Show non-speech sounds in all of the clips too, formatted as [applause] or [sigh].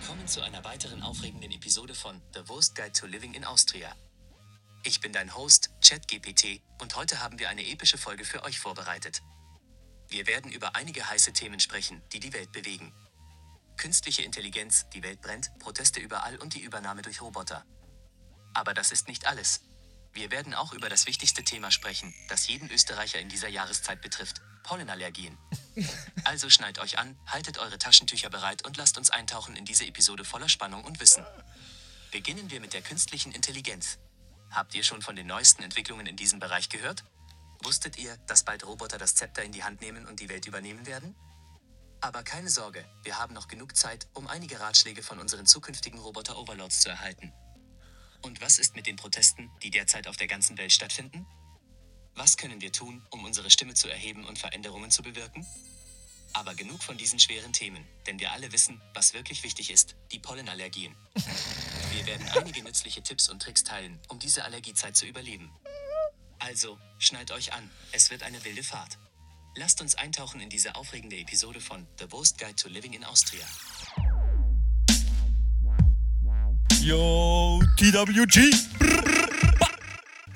Willkommen zu einer weiteren aufregenden Episode von The Worst Guide to Living in Austria. Ich bin dein Host, ChatGPT, und heute haben wir eine epische Folge für euch vorbereitet. Wir werden über einige heiße Themen sprechen, die die Welt bewegen. Künstliche Intelligenz, die Welt brennt, Proteste überall und die Übernahme durch Roboter. Aber das ist nicht alles. Wir werden auch über das wichtigste Thema sprechen, das jeden Österreicher in dieser Jahreszeit betrifft, Pollenallergien. Also schnallt euch an, haltet eure Taschentücher bereit und lasst uns eintauchen in diese Episode voller Spannung und Wissen. Beginnen wir mit der künstlichen Intelligenz. Habt ihr schon von den neuesten Entwicklungen in diesem Bereich gehört? Wusstet ihr, dass bald Roboter das Zepter in die Hand nehmen und die Welt übernehmen werden? Aber keine Sorge, wir haben noch genug Zeit, um einige Ratschläge von unseren zukünftigen Roboter-Overlords zu erhalten. Und was ist mit den Protesten, die derzeit auf der ganzen Welt stattfinden? Was können wir tun, um unsere Stimme zu erheben und Veränderungen zu bewirken? Aber genug von diesen schweren Themen, denn wir alle wissen, was wirklich wichtig ist, die Pollenallergien. Wir werden einige nützliche Tipps und Tricks teilen, um diese Allergiezeit zu überleben. Also, schnallt euch an, es wird eine wilde Fahrt. Lasst uns eintauchen in diese aufregende Episode von The Worst Guide to Living in Austria. Yo, TWG.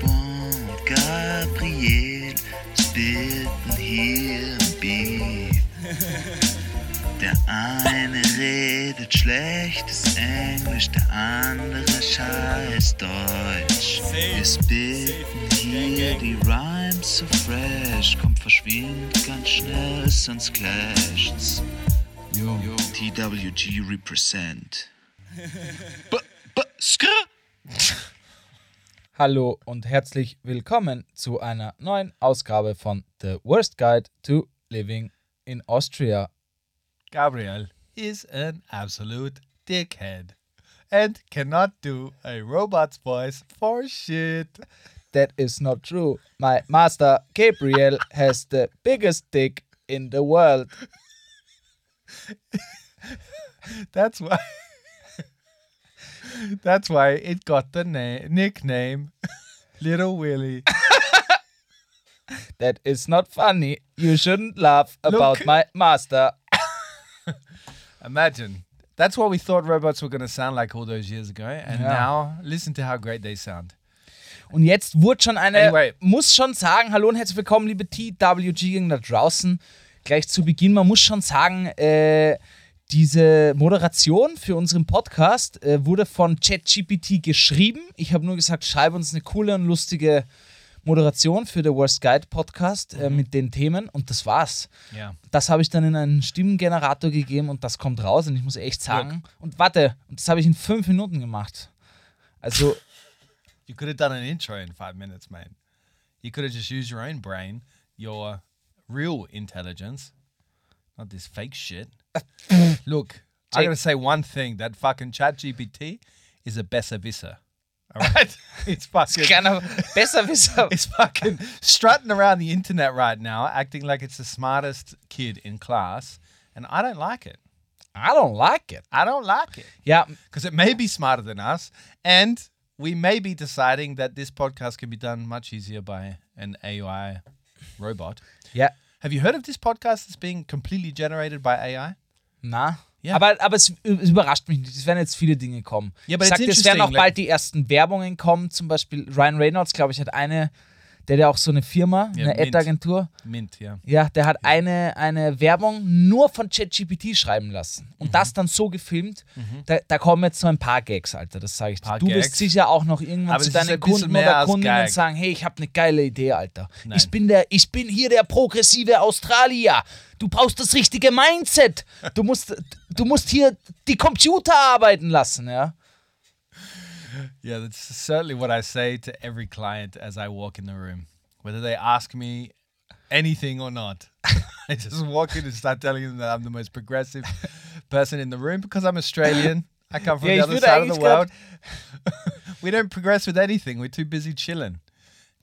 und Gabriel spitten hier im Beat. Der eine redet schlechtes Englisch, der andere scheiß Deutsch. Wir spitten hier die Rhymes so fresh, kommt verschwindet ganz schnell, sonst clasht's. Yo, TWG represent. [laughs] B -b skr Hallo und herzlich willkommen zu einer neuen Ausgabe von The Worst Guide to Living in Austria. Gabriel is an absolute dickhead and cannot do a robot's voice for shit. That is not true. My master Gabriel has the biggest dick in the world. [laughs] That's why. That's why it got the na- nickname [laughs] Little Willy. That is not funny. You shouldn't laugh about Look. my master. [laughs] Imagine. That's what we thought robots were going to sound like all those years ago. And Yeah. now, listen to how great they sound. Und jetzt wurde schon eine, Anyway. muss schon sagen, hallo und herzlich willkommen, liebe TWG da draußen. Gleich zu Beginn, man muss schon sagen, äh, diese Moderation für unseren Podcast äh, wurde von ChatGPT geschrieben. Ich habe nur gesagt, schreibe uns eine coole und lustige Moderation für The Worst Guide Podcast äh, mit den Themen und das war's. Yeah. Das habe ich dann in einen Stimmengenerator gegeben und das kommt raus und ich muss echt sagen, und warte, und das habe ich in fünf Minuten gemacht. Also [laughs] You could have done an intro in five minutes, mate. You could have just used your own brain, your real intelligence, not this fake shit. [laughs] Look, I gotta say one thing: that fucking Chat GPT is a besserwisser. All right, [laughs] it's fucking. kleiner Besserwisser. [laughs] It's fucking strutting around the internet right now, acting like it's the smartest kid in class, and I don't like it. I don't like it. I don't like it Yeah, because it may be smarter than us, and we may be deciding that this podcast can be done much easier by an AI robot. Yeah. Have you heard of this podcast that's being completely generated by AI? Na. Ja. Aber, aber es, überrascht mich nicht. Es werden jetzt viele Dinge kommen. Ja, but ich sagte, es werden auch bald die ersten Werbungen kommen. Zum Beispiel Ryan Reynolds, glaube ich, hat eine, der hat ja auch so eine Firma, Ja, eine. Ad-Agentur. Mint, yeah. Ja, der hat eine, eine Werbung nur von ChatGPT schreiben lassen. Und Mhm. das dann so gefilmt. Da, da kommen jetzt so ein paar Gags, Alter. Das sage ich dir. Du wirst sicher auch noch irgendwann Aber zu deinen Kunden oder Kundinnen sagen: Hey, ich habe eine geile Idee, Alter. Nein. Ich bin, der, ich bin hier der progressive Australier. Du brauchst das richtige Mindset. Du musst, du musst hier die Computer arbeiten lassen, ja. Yeah, that's certainly what I say to every client as I walk in the room, whether they ask me anything or not. [laughs] I just walk in and start telling them that I'm the most progressive person in the room because I'm Australian. I come from Ja, the other side of the world. [laughs] we don't progress with anything. We're too busy chilling.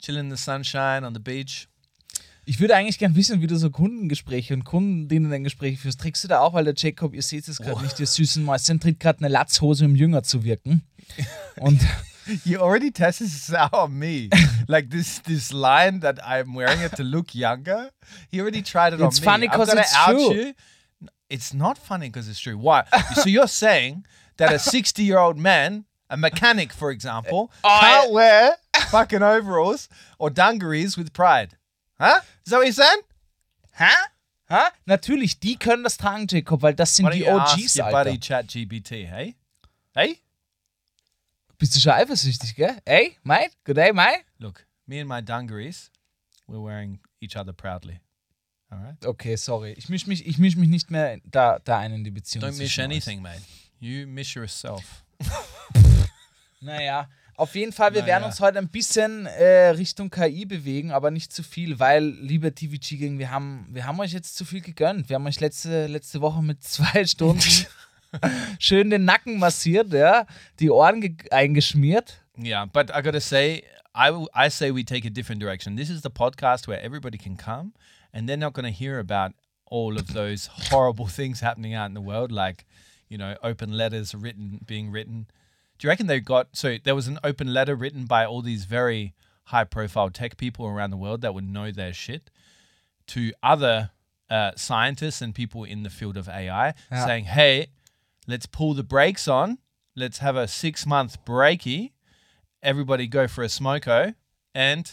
Chilling in the sunshine on the beach. Ich würde eigentlich gern wissen, wie du so Kundengespräche und Kundinnengespräche führst. Trägst du da auch, weil der Jacob, ihr seht es gerade nicht, ihr süßen Mäuschen, tritt gerade eine Latzhose, um jünger zu wirken. [laughs] Und You already tested this out on me. [laughs] like this this line that I'm wearing it to look younger. He already tried it It's on me. funny I'm gonna it's out true. You. It's not funny because it's true. Why? so you're saying that a 60 year old man, a mechanic, for example, can't wear fucking overalls or dungarees with pride? That what you're saying? Hä? Hä? Natürlich, die können das tragen, Jacob, weil das sind don't die OGs, Alter. buddy ChatGPT, hey? Hey? Bist du schon eifersüchtig, gell? Ey, mate? Good day, mate? Look, me and my dungarees, we're wearing each other proudly. All right? Okay, sorry. Ich mische mich, ich misch mich nicht mehr da, da ein in die Beziehung. Don't miss anything, mate. You miss yourself. [laughs] Naja, auf jeden Fall, wir Naja. werden uns heute ein bisschen äh, Richtung KI bewegen, aber nicht zu viel, weil, liebe TVG Gang, wir haben, wir haben euch jetzt zu viel gegönnt. Wir haben euch letzte, letzte Woche mit zwei [laughs] Stunden schön den Nacken massiert, ja, die Ohren ge- eingeschmiert. Yeah, but I gotta say, I, I say we take a different direction. This is the podcast where everybody can come and they're not gonna hear about all of those horrible [laughs] things happening out in the world, like, you know, open letters written being written. Do you reckon they got so there was an open letter written by all these very high profile tech people around the world that would know their shit to other uh, scientists and people in the field of AI Yeah. saying, hey, let's pull the brakes on. Let's have a six month breaky. Everybody go for a smoko and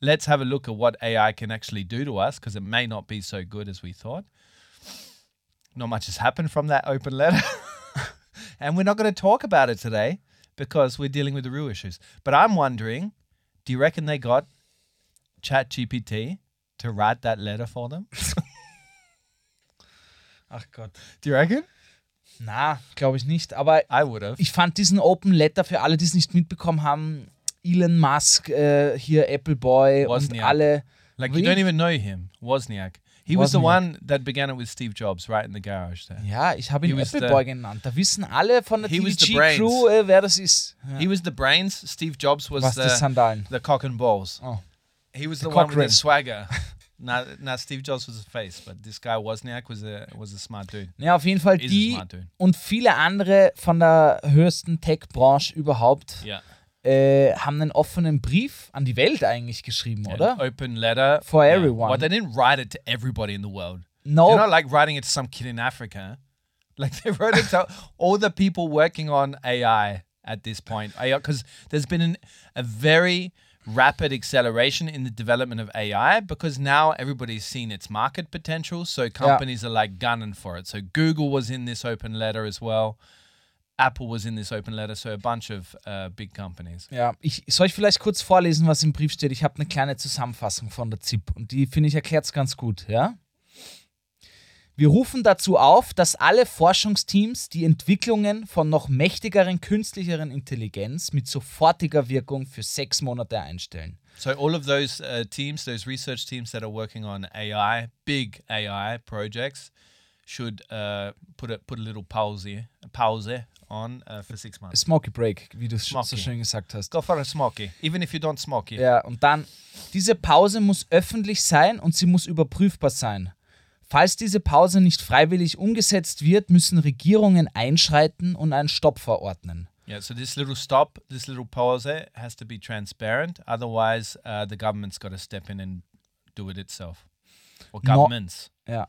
let's have a look at what AI can actually do to us because it may not be so good as we thought. Not much has happened from that open letter. [laughs] and we're not going to talk about it today because we're dealing with the real issues. But I'm wondering do you reckon they got ChatGPT to write that letter for them? [laughs] [laughs] Oh, Ach Gott. Do you reckon? Na, glaube ich nicht. Aber I would have. ich fand diesen Open Letter für alle, die es nicht mitbekommen haben, Elon Musk, äh, hier Apple Boy und Wozniak. alle. Like you don't even know him, Wozniak. He was the one that began it with Steve Jobs, right in the garage there. Ja, ich habe ihn He Apple Boy genannt. Da wissen alle von der TVG-Crew, äh, wer das ist. Ja. He was the brains. Steve Jobs was Was the Sandalen. the cock and balls. Oh. He was The the, one cock with the swagger. [laughs] now, now Steve Jobs was the face, but this guy Wozniak was a was a smart dude. Ja, auf jeden Fall Is die und viele andere von der höchsten Tech-Branche überhaupt Yeah. Äh, haben einen offenen Brief an die Welt eigentlich geschrieben, An oder? open letter For Yeah. everyone. Well, they didn't write it to everybody in the world. No. They're not like writing it to some kid in Africa. [laughs] Like they wrote it to all the people working on AI at this point. Because there's been an, a very rapid acceleration in the development of AI because now everybody's seen its market potential. So companies are like gunning for it. So Google was in this open letter as well. Apple was in this open letter. So a bunch of uh, big companies. Ja, ich, soll ich vielleicht kurz vorlesen, was im Brief steht? Ich habe eine kleine Zusammenfassung von der ZIP und die finde ich erklärt es ganz gut, ja? Wir rufen dazu auf, dass alle Forschungsteams die Entwicklungen von noch mächtigeren künstlicheren Intelligenz mit sofortiger Wirkung für sechs Monate einstellen. So all of those uh, teams, those research teams that are working on AI, big AI projects, should uh, put a put a little pause pause on uh, for six months. Smoky Break, wie du es so Smoky. schön gesagt hast. Go for a smoky, even if you don't smoky. Ja, und dann, diese Pause muss öffentlich sein und sie muss überprüfbar sein. Falls diese Pause nicht freiwillig umgesetzt wird, müssen Regierungen einschreiten und einen Stopp verordnen. Yeah, So this little stop, this little pause has to be transparent. Otherwise, uh, the government's got to step in and do it itself, or No- governments. Ja.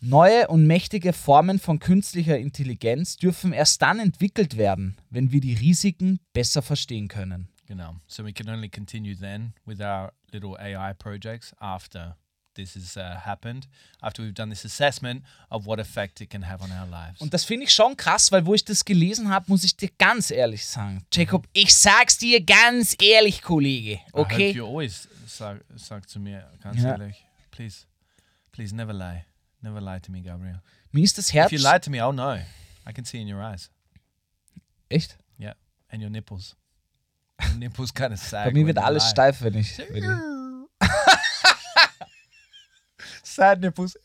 Neue und mächtige Formen von künstlicher Intelligenz dürfen erst dann entwickelt werden, wenn wir die Risiken besser verstehen können. Know, so we can only continue then with our little AI projects after this has uh, happened, after we've done this assessment of what effect it can have on our lives. Und das finde ich schon krass, weil wo ich das gelesen habe, muss ich dir ganz ehrlich sagen. Jacob, ich sag's dir ganz ehrlich, Kollege. I hope Okay? you always sag, sag zu mir, ganz Ja. ehrlich, please, please never lie. Never lie to me, Gabriel. Mir ist das If Herz. you lie to me, I'll know. I can see in your eyes. Echt? Yeah. And your nipples. Your nipples kind of sag. Bei mir wird alles lie. steif, wenn ich. Wenn ich [laughs] Sad nipples.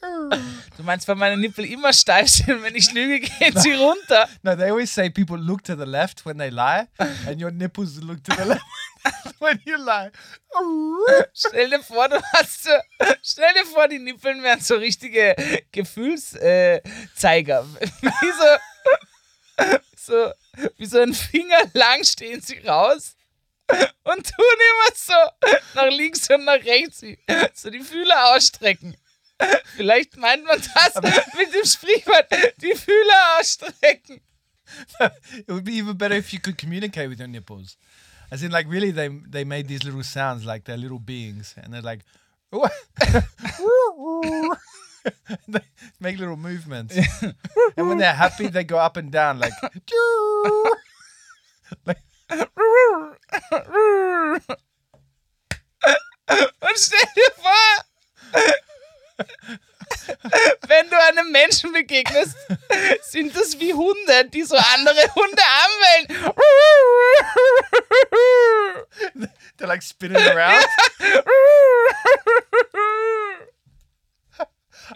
Du meinst, weil meine Nippel immer steif sind, wenn ich lüge, gehen sie runter. No, they always say people look to the left when they lie, and your nipples look to the left [laughs] when you lie. Stell dir vor, du hast so, stell dir vor, die Nippeln wären so richtige Gefühlszeiger. Äh, wie so, so, wie so ein Finger lang stehen sie raus und tun immer so nach links und nach rechts, so die Fühler ausstrecken. Vielleicht meint man das mit dem Sprichwort, die Fühler ausstrecken. It would be even better if you could communicate with your nipples. As in, like, really, they they made these little sounds like they're little beings, and they're like, [laughs] they make little movements. [laughs] and when they're happy, they go up and down, like, like Und stell dir vor, wenn du einem Menschen begegnest, sind das wie Hunde, die so andere Hunde anwählen. they're like spinning around.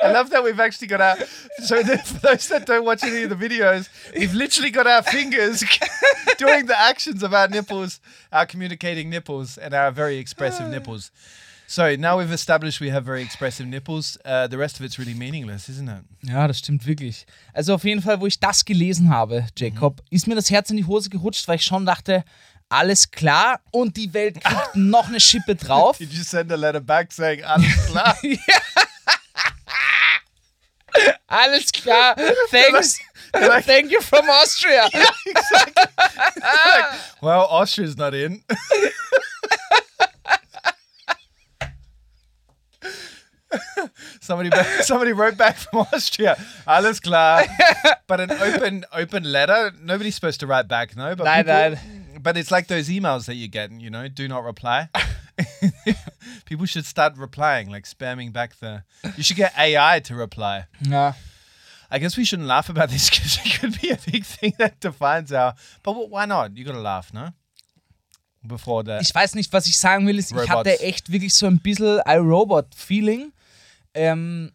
I love that we've actually got our. So for those that don't watch any of the videos, we've literally got our fingers doing the actions of our nipples, our communicating nipples, and our very expressive nipples. So now we've established we have very expressive nipples. Uh, the rest of it's really meaningless, isn't it? Ja, das stimmt wirklich. Also auf jeden Fall, wo ich das gelesen habe, Jacob, ist mir das Herz in die Hose gerutscht, weil ich schon dachte, alles klar und die Welt kriegt [laughs] noch eine Schippe drauf. Did you send a letter back saying, "Alles klar"? [laughs] Alles klar. Thanks. like- Thank you from Austria. [laughs] well, Austria's not in. [laughs] somebody, [laughs] somebody wrote back from Austria. Alles klar. [laughs] But an open, open letter. Nobody's supposed to write back, no. But Nein, people- nein. But it's like those emails that you get, you know, do not reply. people should start replying, like spamming back the. You should get AI to reply. Ja. I guess we shouldn't laugh about this because it could be a big thing that defines our. But why not? You gotta laugh, no? Before the. Ich weiß nicht, was ich sagen will. Ist, ich Robots. hatte echt wirklich so ein bisschen iRobot-Feeling. Ähm,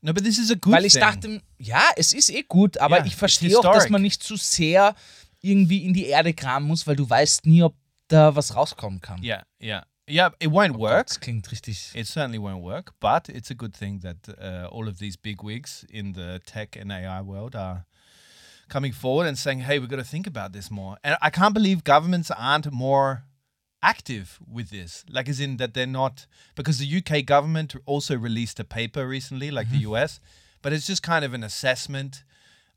no, but this is a good weil ich thing. dachte, ja, es ist eh gut, aber Ja, ich it's verstehe auch, dass historic. man nicht zu sehr irgendwie in die Erde kramen muss, weil du weißt nie, ob da was rauskommen kann. Yeah, yeah, yeah. It won't work. Das klingt richtig. It certainly won't work. But it's a good thing that uh, all of these big wigs in the tech and AI world are coming forward and saying, "Hey, we've got to think about this more." And I can't believe governments aren't more active with this. Like, as in that they're not because the UK government also released a paper recently, like the mm-hmm. US, but it's just kind of an assessment,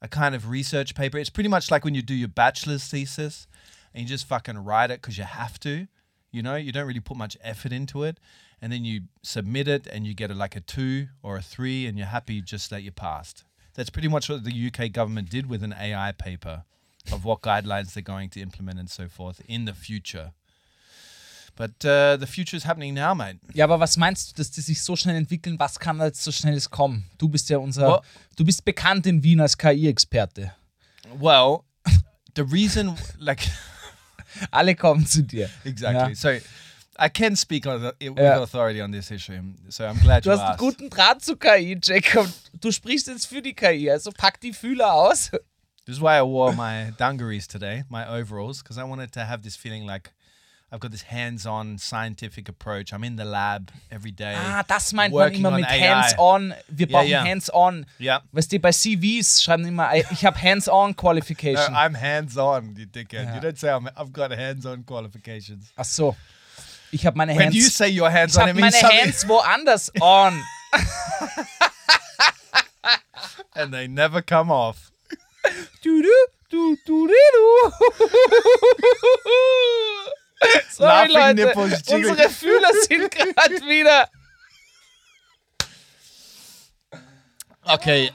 a kind of research paper. It's pretty much like when you do your bachelor's thesis and you just fucking write it because you have to. You know, you don't really put much effort into it. And then you submit it and you get a, like a two or a three and you're happy just that you passed. That's pretty much what the UK government did with an AI paper of what guidelines they're going to implement and so forth in the future. But uh, the future is happening now, mate. Ja, aber was meinst du, dass die sich so schnell entwickeln? Was kann da jetzt so schnelles kommen? Du bist ja unser. Well- du bist bekannt in Wien als KI-Experte. Well, the reason, like, [laughs] Alle kommen zu dir. exactly. Ja. So I can speak with Yeah. authority on this issue. So I'm glad Du you hast einen asked. guten Draht zu KI, Jacob. Du sprichst jetzt für die KI, also pack die Fühler aus. This is why I wore my dungarees today, my overalls, because I wanted to have this feeling like I've got this hands-on scientific approach. I'm in the lab every day. Ah, das meint man immer mit. Hands-on. Wir Ja, brauchen ja. Hands-on. Yeah. Weißt du, bei CVs schreiben immer, ich habe Hands-on No, Qualification. I'm hands-on, you dickhead. Yeah. You don't say I'm, I've got hands-on qualifications. Ach so. Ich habe meine When Hands. you say ich hands-on, habe it means meine Hands woanders on. [laughs] and they never come off. Du, du, du, du, du. Sorry, Laughing Leute. Unsere Fühler sind [laughs] gerade wieder. Okay,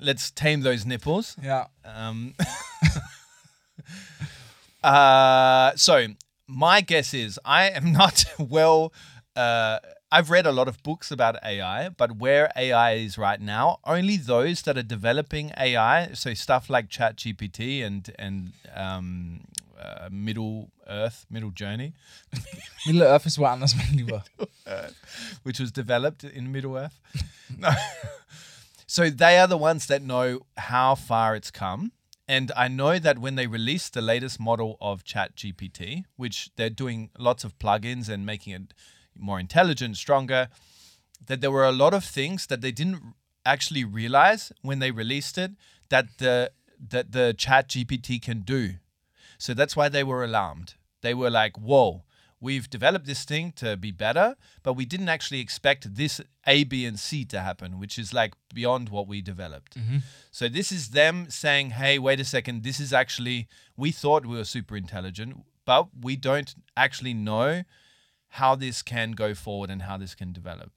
let's tame those nipples. Ja. Um, [laughs] uh, so my guess is I am [laughs] not well. Uh, I've read a lot of books about AI, but where AI is right now, only those that are developing AI, so stuff like ChatGPT and and um, uh, Middle Earth, Middle Journey, [laughs] Middle Earth ist woanders, mein Lieber. [laughs] which was developed in Middle Earth. no. so they are the ones that know how far it's come. And I know that when they released the latest model of ChatGPT, which they're doing lots of plugins and making it more intelligent, stronger, that there were a lot of things that they didn't actually realize when they released it that the that the chat gpt can do. So that's why they were alarmed. They were like whoa we've developed this thing to be better but we didn't actually expect this a b and c to happen which is like beyond what we developed mm-hmm. so this is them saying hey wait a second this is actually we thought we were super intelligent but we don't actually know how this can go forward and how this can develop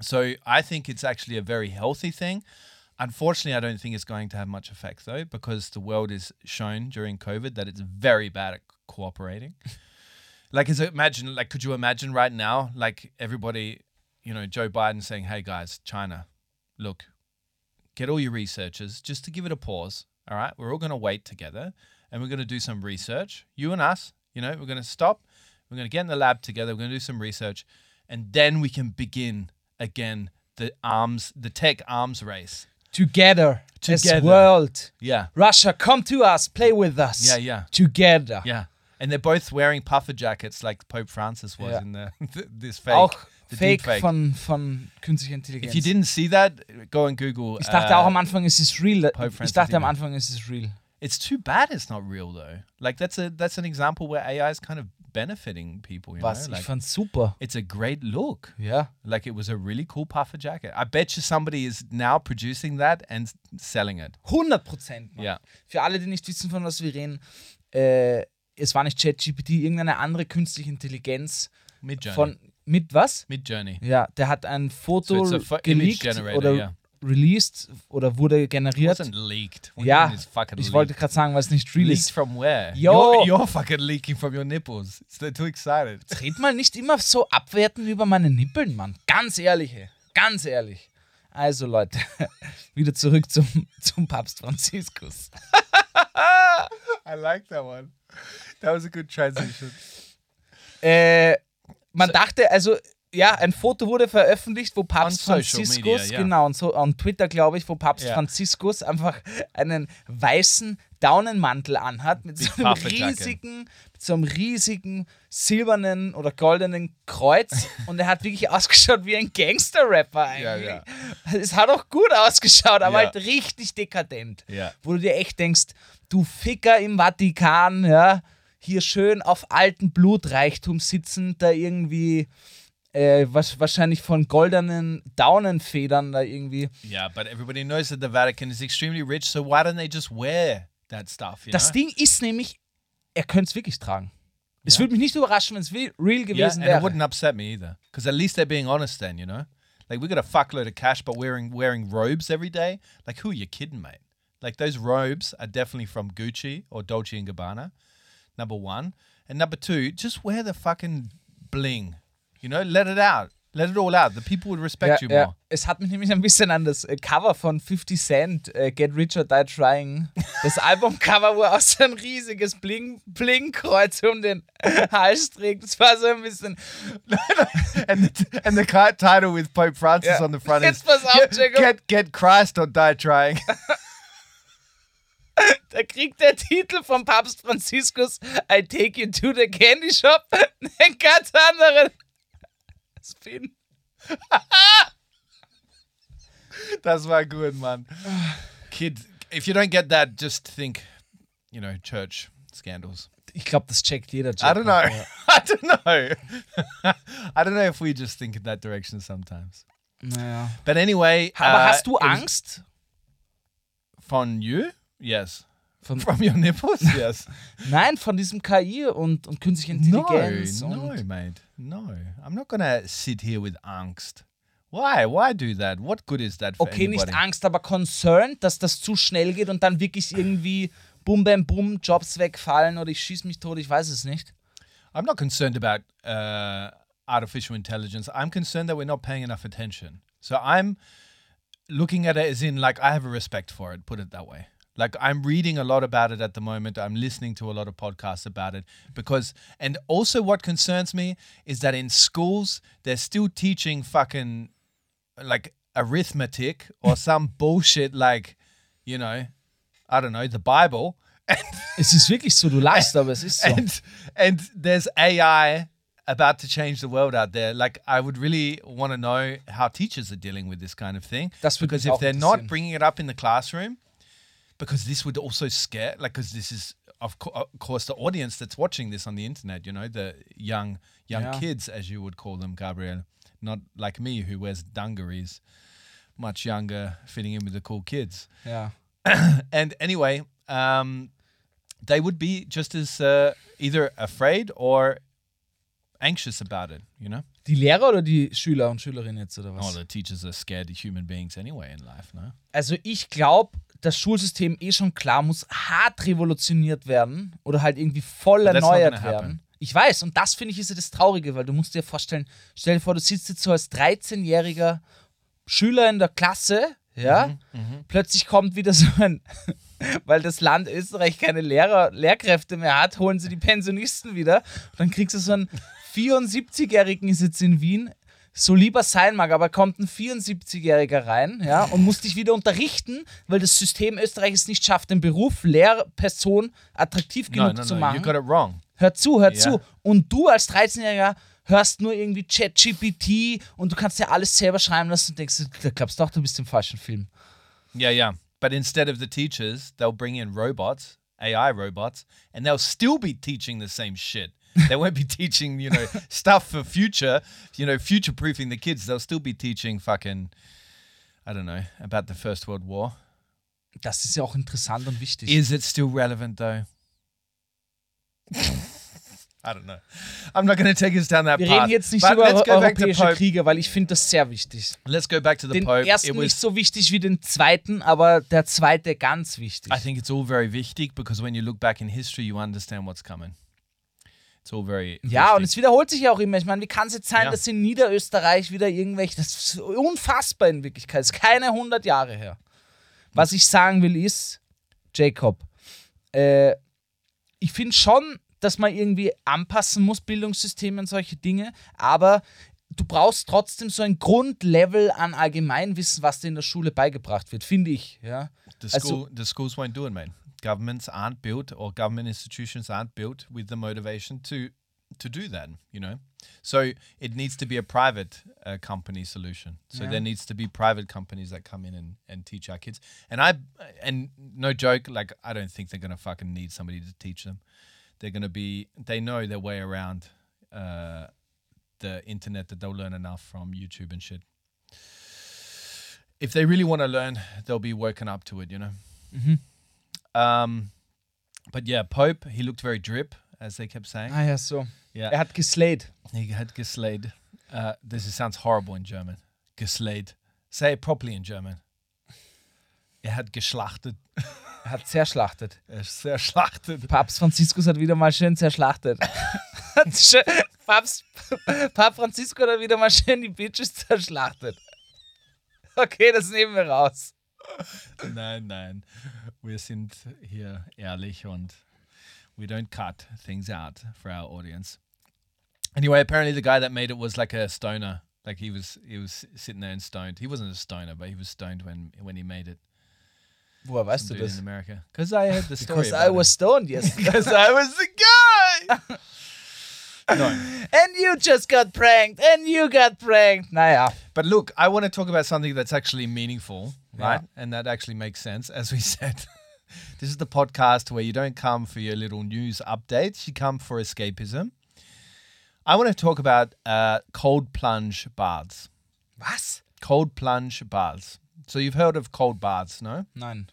so I think it's actually a very healthy thing. Unfortunately, I don't think it's going to have much effect though, because the world is shown during COVID that it's very bad at cooperating. [laughs] like, is it imagine? Like, could you imagine right now, like everybody, you know, Joe Biden saying, "Hey guys, China, look, get all your researchers just to give it a pause. All right, we're all going to wait together, and we're going to do some research. You and us, you know, we're going to stop. We're going to get in the lab together. We're going to do some research, and then we can begin again the arms, the tech arms race. Together, as Together. world. Yeah, Russia, come to us, play with us. Yeah, yeah. Together. yeah. And they're both wearing puffer jackets like Pope Francis was Yeah. in [laughs] the this fake. Auch Fake deepfake. von, von künstlicher Intelligenz. If you didn't see that, go and Google. ich dachte uh, auch am Anfang, es ist real. Pope Ich Francis dachte am. Anfang, es ist real. It's too bad it's not real though. Like that's a that's an example where AI is kind of benefiting people. You Was? know, like ich fand's super. it's a great look. Ja. Like it was a really cool puffer jacket. I bet you somebody is now producing that and selling it. 100 Prozent. Ja. Für alle, die nicht wissen, von was wir reden, äh, es war nicht ChatGPT, irgendeine andere künstliche Intelligenz Mid Journey. von. Mit was? Mid Journey. Ja, der hat ein Foto So geleakt oder yeah. released oder wurde generiert. Wasn't leaked. What Ja, ich wollte gerade sagen, es nicht real leaked from where? Yo. You're, you're fucking leaking from your nipples. They're too excited. Red mal nicht immer so abwertend über meine Nippeln, Mann. Ganz ehrlich, ey. ganz ehrlich. Also Leute, [laughs] wieder zurück zum, zum Papst Franziskus. [laughs] I like that one. That was a good transition. Äh, man dachte, also, ja, ein Foto wurde veröffentlicht, wo Papst Franziskus, media, ja. genau, und so on Twitter, glaube ich, wo Papst Ja. Franziskus einfach einen weißen Daunenmantel anhat mit so einem riesigen, mit so einem riesigen silbernen oder goldenen Kreuz und er hat wirklich ausgeschaut wie ein Gangster-Rapper eigentlich. Ja, Es hat auch gut ausgeschaut, aber Ja. halt richtig dekadent. Ja. Wo du dir echt denkst, du Ficker im Vatikan, ja, hier schön auf alten Blutreichtum sitzen, da irgendwie äh, was, wahrscheinlich von goldenen Daunenfedern da irgendwie. Yeah, but everybody knows that the Vatican is extremely rich, so why don't they just wear that stuff? Das know? Ding ist nämlich, er könnte es wirklich tragen. Es würde mich nicht überraschen, wenn es real yeah, gewesen and it wäre. wouldn't upset me either, because at least they're being honest then, you know. Like we got a fuckload of cash, but wearing wearing robes every day. Like who are you kidding, mate? Like those robes are definitely from Gucci or Dolce and Gabbana. Number one, and number two, just wear the fucking bling. You know, let it out, let it all out. The people would respect you Ja, ja. more. Es hat mich nämlich ein bisschen an das äh, Cover von 50 Cent, äh, Get Rich or Die Trying, das [laughs] Albumcover, wo er auch so ein riesiges Bling- Bling-Kreuz um den Hals trägt. Das war so ein bisschen. [laughs] and the, and the title with Pope Francis Ja. on the front Jetzt is pass auf, get, Jacob. get get Christ or die trying. [laughs] Da kriegt der Titel vom Papst Franziskus I Take You to the Candy Shop [laughs] einen ganz anderen Spin. That's my good man. Kid, if you don't get that, just think, you know, church scandals. Ich glaube, das checkt jeder. I don't know. Ja. [laughs] I don't know. [laughs] I don't know if we just think in that direction sometimes. Naja. But anyway, Aber uh, hast du Angst? from you? Yes. Von, From your nipples? [laughs] Yes. nein, von diesem KI und, und künstlicher no, Intelligenz. no, und, mate. No. I'm not gonna sit here with angst. Why? Why do that? What good is that for okay, anybody? nicht Angst, aber concerned, dass das zu schnell geht und dann wirklich irgendwie bum, bam, bum, Jobs wegfallen oder ich schieß mich tot, ich weiß es nicht. I'm not concerned about uh, artificial intelligence. I'm concerned that we're not paying enough attention. So I'm looking at it as in like I have a respect for it. Put it that way. Like I'm reading a lot about it at the moment. I'm listening to a lot of podcasts about it because and also what concerns me is that in schools they're still teaching fucking like arithmetic or [laughs] some bullshit like, you know, I don't know, the Bible. [laughs] Es ist wirklich so, du lachst, aber es ist so. and and there's AI about to change the world out there. Like I would really want to know how teachers are dealing with this kind of thing. That's because if they're not bringing it up in the classroom, because this would also scare, like, because this is of, co- of course the audience that's watching this on the internet. You know, the young young Yeah. kids, as you would call them, Gabriel, not like me who wears dungarees, much younger, fitting in with the cool kids Ja. [coughs] and anyway, um, they would be just as uh, either afraid or anxious about it. You know, Die Lehrer oder die Schüler und Schülerinnen jetzt oder was? oh, the teachers are scared human beings anyway in life. No, Also ich glaube, das Schulsystem eh schon klar muss hart revolutioniert werden oder halt irgendwie voll But erneuert werden. Ich weiß, und das finde ich ist ja das Traurige, weil du musst dir vorstellen, stell dir vor, du sitzt jetzt so als 13-jähriger Schüler in der Klasse, ja, Mhm, plötzlich kommt wieder so ein, [laughs] weil das Land Österreich keine Lehrer, Lehrkräfte mehr hat, holen sie die Pensionisten wieder. Und dann kriegst du so einen 74-Jährigen ist jetzt in Wien, so lieber sein mag, aber kommt ein 74-Jähriger rein, ja, und muss dich wieder unterrichten, weil das System Österreich es nicht schafft, den Beruf Lehrperson attraktiv no, genug no, zu no. machen. You got it wrong. Hör zu, hör Ja. zu. Und du als 13-Jähriger hörst nur irgendwie ChatGPT und du kannst dir alles selber schreiben lassen und denkst, da glaubst du doch, du bist im falschen Film. Yeah, yeah. But instead of the teachers, they'll bring in robots, AI robots, and they'll still be teaching the same shit. They won't be teaching, you know, stuff for future, you know, future proofing the kids. They'll still be teaching fucking, I don't know, about the First World War. Das ist ja auch interessant und wichtig. Is it still relevant though? I don't know. I'm not going to take us down that Wir path. reden jetzt nicht But über let's go back to europäische. Kriege, weil ich finde das sehr wichtig. Let's go back to the Den Pope. ersten It nicht so wichtig wie den zweiten, aber der zweite ganz wichtig. I think it's all very wichtig because when you look back in history, you understand what's coming. All very Ja, und es wiederholt sich ja auch immer. Ich meine, wie kann es jetzt sein, Ja. dass in Niederösterreich wieder irgendwelche. Das ist unfassbar in Wirklichkeit. Das ist keine 100 Jahre her. Was ich sagen will ist, Jacob, äh, ich finde schon, dass man irgendwie anpassen muss, Bildungssysteme und solche Dinge, aber du brauchst trotzdem so ein Grundlevel an Allgemeinwissen, was dir in der Schule beigebracht wird, finde ich. Ja? The, Also- school, the schools won't do it, mate. Governments aren't built, or government institutions aren't built with the motivation to to do that. You know, so it needs to be a private uh, company solution. So Yeah. there needs to be private companies that come in and, and teach our kids. And I and no joke, like I don't think they're gonna fucking need somebody to teach them. They're gonna be they know their way around uh, the internet that they'll learn enough from YouTube and shit. If they really want to learn, they'll be woken up to it, you know. Um, but yeah, Pope, he looked very drip, as they kept saying. Ah ja, so. Yeah, Er hat geslayed. he had geslayed. Uh, this is, sounds horrible in German. Geslayed. Say it properly in German. Er hat geschlachtet. Er hat zerschlachtet. [laughs] Er ist sehr schlachtet. Papst Franziskus hat wieder mal schön zerschlachtet. [laughs] Papst, Papst Franziskus hat wieder mal schön die Bitches zerschlachtet. Okay, das nehmen wir raus. nein, nein. Wir sind hier ehrlich und we don't cut things out for our audience. Anyway, apparently the guy that made it was like a stoner. Like he was he was sitting there and stoned. He wasn't a stoner, but he was stoned when when he made it. Woher weißt Some du das? in America. Because I heard the [laughs] story. Because I was stoned yesterday. [laughs] Because I was the guy. [laughs] no. and you just got pranked. And you got pranked. Naja. But look, I want to talk about something that's actually meaningful, right? Yeah. And that actually makes sense. As we said, [laughs] this is the podcast where you don't come for your little news updates, you come for escapism. I want to talk about uh, cold plunge baths. Was? Cold plunge baths. So you've heard of cold baths, no? Nein.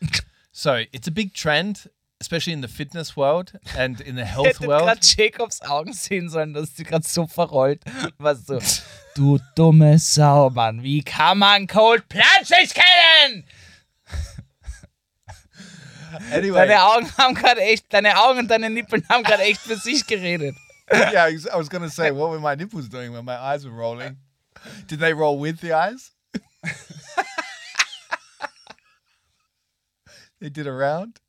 [laughs] So it's a big trend, especially in the fitness world and in the [laughs] health Hätte world. gerade Jacobs Augen sehen sollen, dass sie gerade so verrollt. Was so, du dumme Sau, Mann. Wie kann man Cold Plunges kennen? Anyway, Deine Augen haben gerade echt, deine Augen und deine Nippeln haben gerade echt für sich geredet. [laughs] yeah, I was- going to say, what were my nipples doing when my eyes were rolling? Did they roll with the eyes? [laughs] they did a round.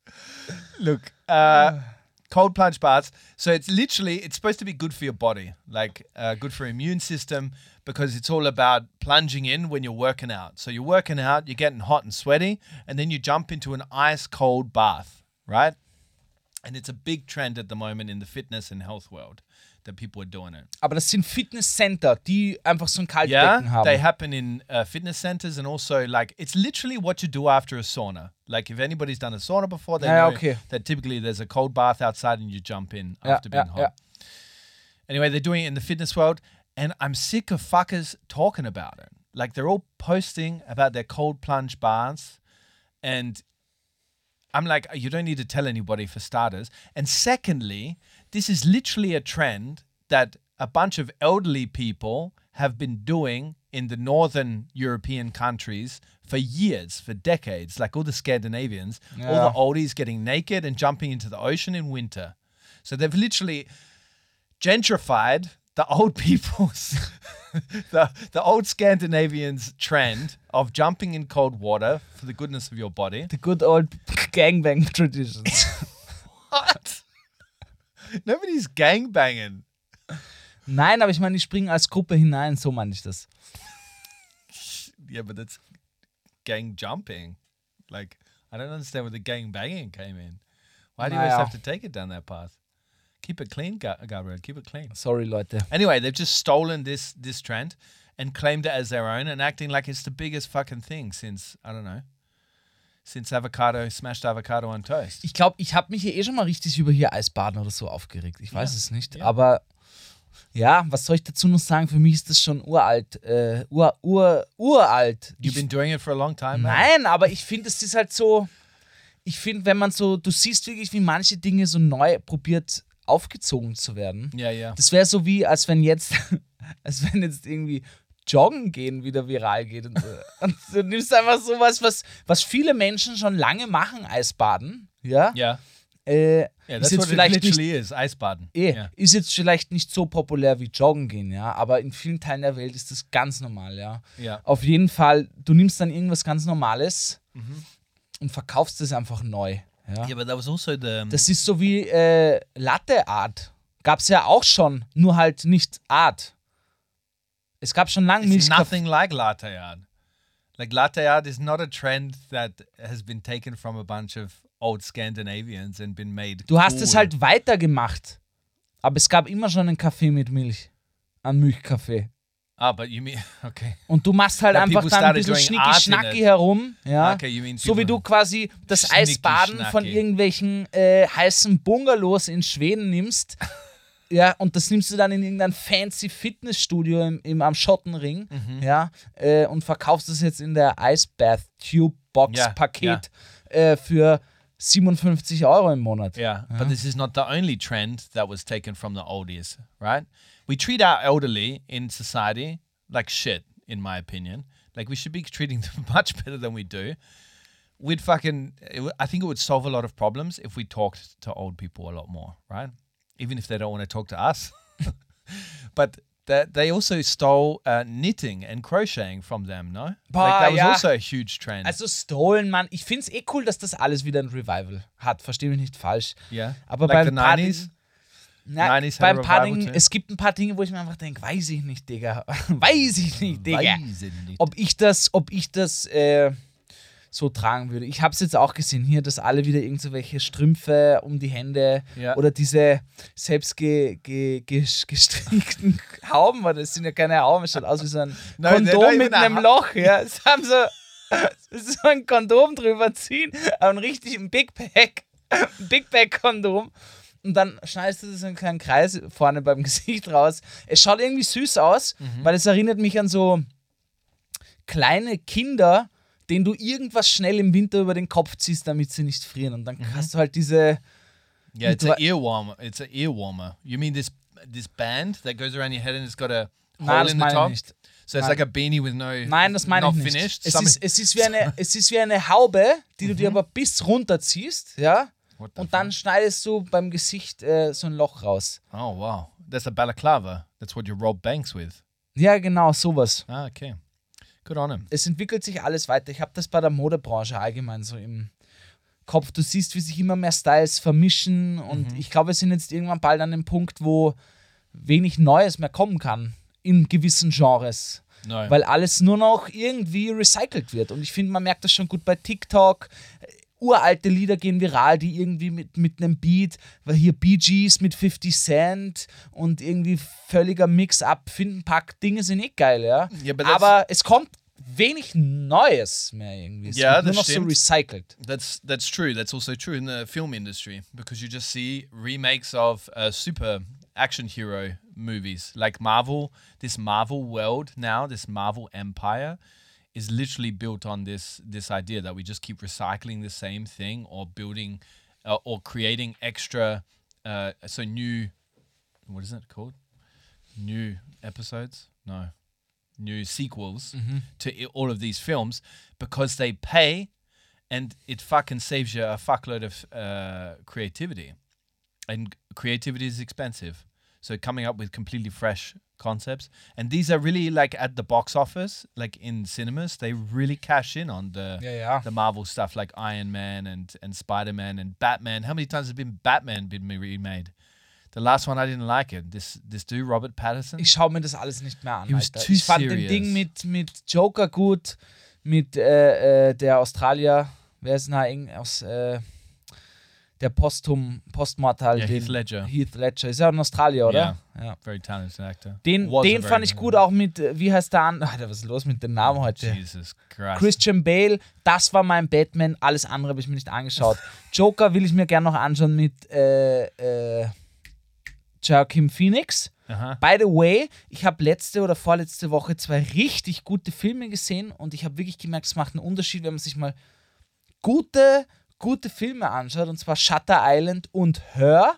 Look, uh, [sighs] cold plunge baths. So it's literally it's supposed to be good for your body, like uh, good for your immune system, because it's all about plunging in when you're working out. So you're working out, you're getting hot and sweaty, and then you jump into an ice cold bath, right? And it's a big trend at the moment in the fitness and health world that people are doing it. Aber das sind Fitnesscenter, die einfach so ein Yeah, Kaltbecken haben. they happen in uh, fitness centers and also like it's literally what you do after a sauna. Like if anybody's done a sauna before, they Yeah, know okay. that typically there's a cold bath outside and you jump in Ja, after being hot. Anyway, they're doing it in the fitness world, and I'm sick of fuckers talking about it. Like they're all posting about their cold plunge baths, and I'm like, you don't need to tell anybody for starters. And secondly, this is literally a trend that a bunch of elderly people have been doing in the northern European countries for years, for decades, like all the Scandinavians, all the oldies getting naked and jumping into the ocean in winter. So they've literally gentrified the old people's [laughs] the the old Scandinavians trend of jumping in cold water for the goodness of your body. The good old gangbang traditions. [laughs] What? Nobody's gangbanging. Nein, aber ich meine, die springen als Gruppe hinein, so meine ich das. Yeah, but that's gang jumping. Like I don't understand where the gang banging came in. Why do you always Naja. have to take it down that path? Keep it clean, Ga- Gabriel. Keep it clean. Sorry, Leute. Anyway, they've just stolen this this trend and claimed it as their own and acting like it's the biggest fucking thing since I don't know. Since avocado, smashed avocado on toast. Ich glaube, ich habe mich hier eh schon mal richtig über hier Eisbaden oder so aufgeregt. Ich weiß Ja. es nicht. Ja. Aber ja, was soll ich dazu noch sagen? Für mich ist das schon uralt. Äh, ur, ur, uralt. You've been doing it for a long time. man. nein, aber ich finde, es ist halt so. Ich finde, wenn man so, du siehst wirklich, wie manche Dinge so neu probiert aufgezogen zu werden. Yeah, yeah. Das wäre so wie, als wenn jetzt, [laughs] als wenn jetzt irgendwie Joggen gehen wieder viral geht. Und, [laughs] und du nimmst einfach sowas, was, was viele Menschen schon lange machen, Eisbaden. Ja. Yeah. Äh, Yeah, ist that's jetzt vielleicht nicht, literally is. Eisbaden. eh, Yeah. ist jetzt vielleicht nicht so populär wie Joggen gehen, ja. Aber in vielen Teilen der Welt ist das ganz normal, ja. Yeah. Auf jeden Fall, du nimmst dann irgendwas ganz Normales Mhm. und verkaufst es einfach neu. Ja. Yeah, but that was also the Das ist so wie äh, Latte Art. Gab es ja auch schon, nur halt nicht Art. Es gab schon lange It's Milchkaffee. nothing like latte art. Like latte art is not a trend that has been taken from a bunch of old Scandinavians and been made. Du hast es halt weitergemacht. Aber es gab immer schon einen Kaffee mit Milch. Einen Milchkaffee. Ah, but you mean [laughs] okay? Und du machst halt That einfach people dann ein started bisschen doing art in schnicki-schnacki it. herum. Ja. Okay, you mean so wie people- du quasi das Eisbaden von irgendwelchen äh, heißen Bungalows in Schweden nimmst. [laughs] Ja, und das nimmst du dann in irgendein fancy Fitnessstudio im, im, am Schottenring, Mhm. ja, äh, und verkaufst es jetzt in der Ice Bath Tube Box Ja, Paket Äh, für 57 Euro im Monat. Yeah, but this is not the only trend that was taken from the oldies, right? We treat our elderly in society like shit, in my opinion. Like we should be treating them [laughs] much better than we do. We'd fucking, it I think it would solve a lot of problems if we talked to old people a lot more, right? Even if they don't want to talk to us. [laughs] but that they also stole uh, knitting and crocheting from them, no? like that was ja. also a huge trend. Also Stolen, man. ich find's eh cool, dass das alles wieder ein Revival hat. Versteh mich nicht falsch. yeah. Aber like bei the 90s. Na, 90s bei had ein a paar too. es gibt ein paar Dinge, wo ich mir einfach denke, weiß ich nicht, Digga. [laughs] weiß ich nicht, Digga. Weiß ich nicht. Ob ich das, ob ich das äh, so tragen würde. Ich habe es jetzt auch gesehen hier, dass alle wieder irgendwelche Strümpfe um die Hände Ja. oder diese selbst ge, ge, ge, gestrickten [laughs] Hauben, weil das sind ja keine Hauben, es schaut aus wie so ein [laughs] Nein, Kondom mit einem Loch. Ja. Es haben so, so ein Kondom drüber ziehen, aber ein richtig ein Big Pack, ein Big Pack Kondom. Und dann schneidest du so einen kleinen Kreis vorne beim [laughs] Gesicht raus. Es schaut irgendwie süß aus, Mhm. weil es erinnert mich an so kleine Kinder, denen du irgendwas schnell im Winter über den Kopf ziehst, damit sie nicht frieren. Und dann Mhm. hast du halt diese. Yeah, it's an Mit- ear warmer. It's an ear warmer. You mean this this band that goes around your head and it's got a hole Nein, das in the top? nicht. So it's Nein. like a beanie with no Nein, das meine ich nicht. finished. Es ist, es, ist wie eine, [laughs] es ist wie eine Haube, die du dir aber bis runter ziehst, ja? Und dann schneidest du beim Gesicht äh, so ein Loch raus. Oh wow, that's a balaclava. That's what you rob banks with. Ja, genau, sowas. Ah, okay. Good on him. Es entwickelt sich alles weiter. Ich habe das bei der Modebranche allgemein so im Kopf. Du siehst, wie sich immer mehr Styles vermischen und Mhm. ich glaube, wir sind jetzt irgendwann bald an dem Punkt, wo wenig Neues mehr kommen kann in gewissen Genres. No. Weil alles nur noch irgendwie recycelt wird. Und ich finde, man merkt das schon gut bei TikTok. Uralte Lieder gehen viral, die irgendwie mit, mit einem Beat, weil hier Bee Gees mit 50 Cent und irgendwie völliger Mix-up, Findenpack, Dinge sind eh geil, ja. Ja, that's- Aber es kommt wenig Neues mehr irgendwie. Nur das noch so recycelt. That's that's true. That's also true in the film industry because you just see remakes of uh, super action hero movies like Marvel. This Marvel world now, this Marvel empire, is literally built on this this idea that we just keep recycling the same thing or building uh, or creating extra. Uh, so new, what is it called? New episodes? No, new sequels to all of these films because they pay and it fucking saves you a fuckload of uh, creativity. And creativity is expensive. So coming up with completely fresh concepts. And these are really like at the box office, like in cinemas, they really cash in on the Ja, ja. the Marvel stuff like Iron Man and, and Spider Man and Batman. How many times has been Batman been remade? The last one I didn't like it. This this dude, Robert Patterson. Ich schaue mir das alles nicht mehr an. He was Alter. too Ich fand den. Ding mit, mit Joker gut, mit äh, äh, der Australier, wer ist denn da aus äh, der Postum, Postmortal, Ja, Heath Ledger. Heath Ledger, ist ja in Australien, oder? Ja. Very talented actor. Den, Was den fand ich gut, auch mit, äh, wie heißt der an? [laughs] Alter, was ist los mit dem Namen heute? Jesus Christ. Christian Bale, das war mein Batman, alles andere habe ich mir nicht angeschaut. [laughs] Joker will ich mir gerne noch anschauen mit äh, äh, Joaquin Phoenix. Aha. By the way, ich habe letzte oder vorletzte Woche zwei richtig gute Filme gesehen und ich habe wirklich gemerkt, es macht einen Unterschied, wenn man sich mal gute, gute Filme anschaut und zwar Shutter Island und Her,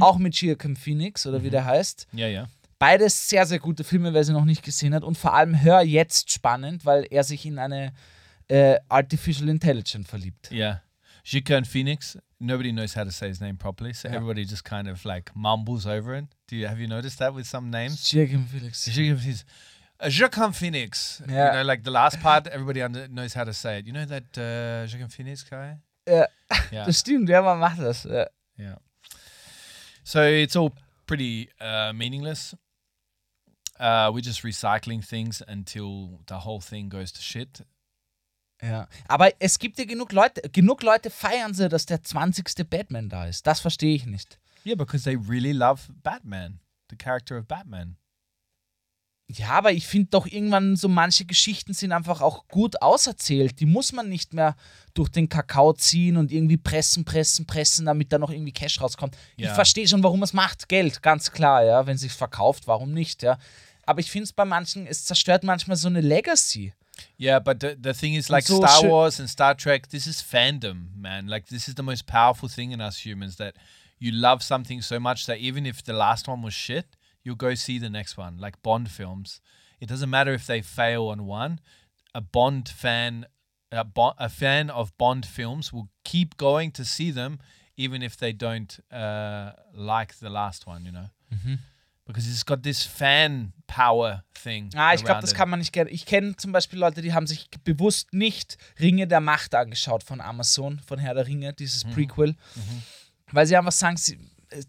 auch mit Joaquin Phoenix oder wie der heißt. Yeah, yeah. Beides sehr, sehr gute Filme, wer sie noch nicht gesehen hat. Und vor allem Hör jetzt spannend, weil er sich in eine äh, Artificial Intelligence verliebt. Yeah. Jika and Phoenix, nobody knows how to say his name properly, so everybody just kind of like mumbles over it. Do you have you noticed that with some names? Joaquin Phoenix. Jika Phoenix. Uh, Joaquin Phoenix. Yeah. You know, like the last part, everybody under, knows how to say it. You know that uh, Joaquin Phoenix guy? Ja, Yeah. das stimmt, ja, man macht das. Ja. Yeah. So it's all pretty uh, meaningless. Uh, we're just recycling things until the whole thing goes to shit. Ja. Aber es gibt ja genug Leute, genug Leute feiern sie, dass der 20. Batman da ist. Das verstehe ich nicht. Yeah, because they really love Batman, the character of Batman. Ja, aber ich finde doch irgendwann so manche Geschichten sind einfach auch gut auserzählt. Die muss man nicht mehr durch den Kakao ziehen und irgendwie pressen, pressen, pressen, damit da noch irgendwie Cash rauskommt. Ich Ja. verstehe schon, warum es macht. Geld, ganz klar, ja. Wenn sich verkauft, warum nicht, ja. Aber ich finde es bei manchen, es zerstört manchmal so eine Legacy. Yeah, but the, the thing is, like so Star Wars and Star Trek, this is fandom, man. Like, this is the most powerful thing in us humans that you love something so much that even if the last one was shit, you'll go see the next one. Like Bond films. It doesn't matter if they fail on one, a Bond fan, a, Bo- a fan of Bond films will keep going to see them even if they don't uh, like the last one, you know? Because it's got this fan power thing. Ah, ich glaube, das it. kann man nicht gerne. Ich kenne zum Beispiel Leute, die haben sich bewusst nicht Ringe der Macht angeschaut von Amazon, von Herr der Ringe, dieses Prequel. Weil sie einfach sagen, sie,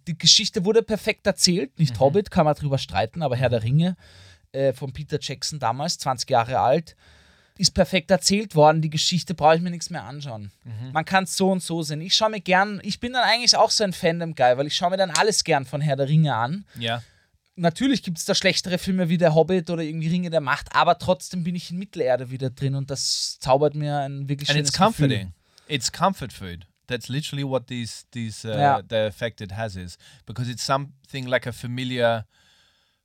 die Geschichte wurde perfekt erzählt. Nicht Hobbit, kann man drüber streiten, aber Herr der Ringe äh, von Peter Jackson damals, 20 Jahre alt, ist perfekt erzählt worden. Die Geschichte brauche ich mir nichts mehr anschauen. Man kann es so und so sehen. Ich schaue mir gern, ich bin dann eigentlich auch so ein Fandom-Guy, weil ich schaue mir dann alles gern von Herr der Ringe an Yeah. natürlich gibt es da schlechtere Filme wie Der Hobbit oder irgendwie Ringe der Macht, aber trotzdem bin ich in Mittelerde wieder drin und das zaubert mir ein wirklich and schönes it's Gefühl. comforting. It's comfort food. That's literally what these these uh, Yeah. the effect it has is because it's something like a familiar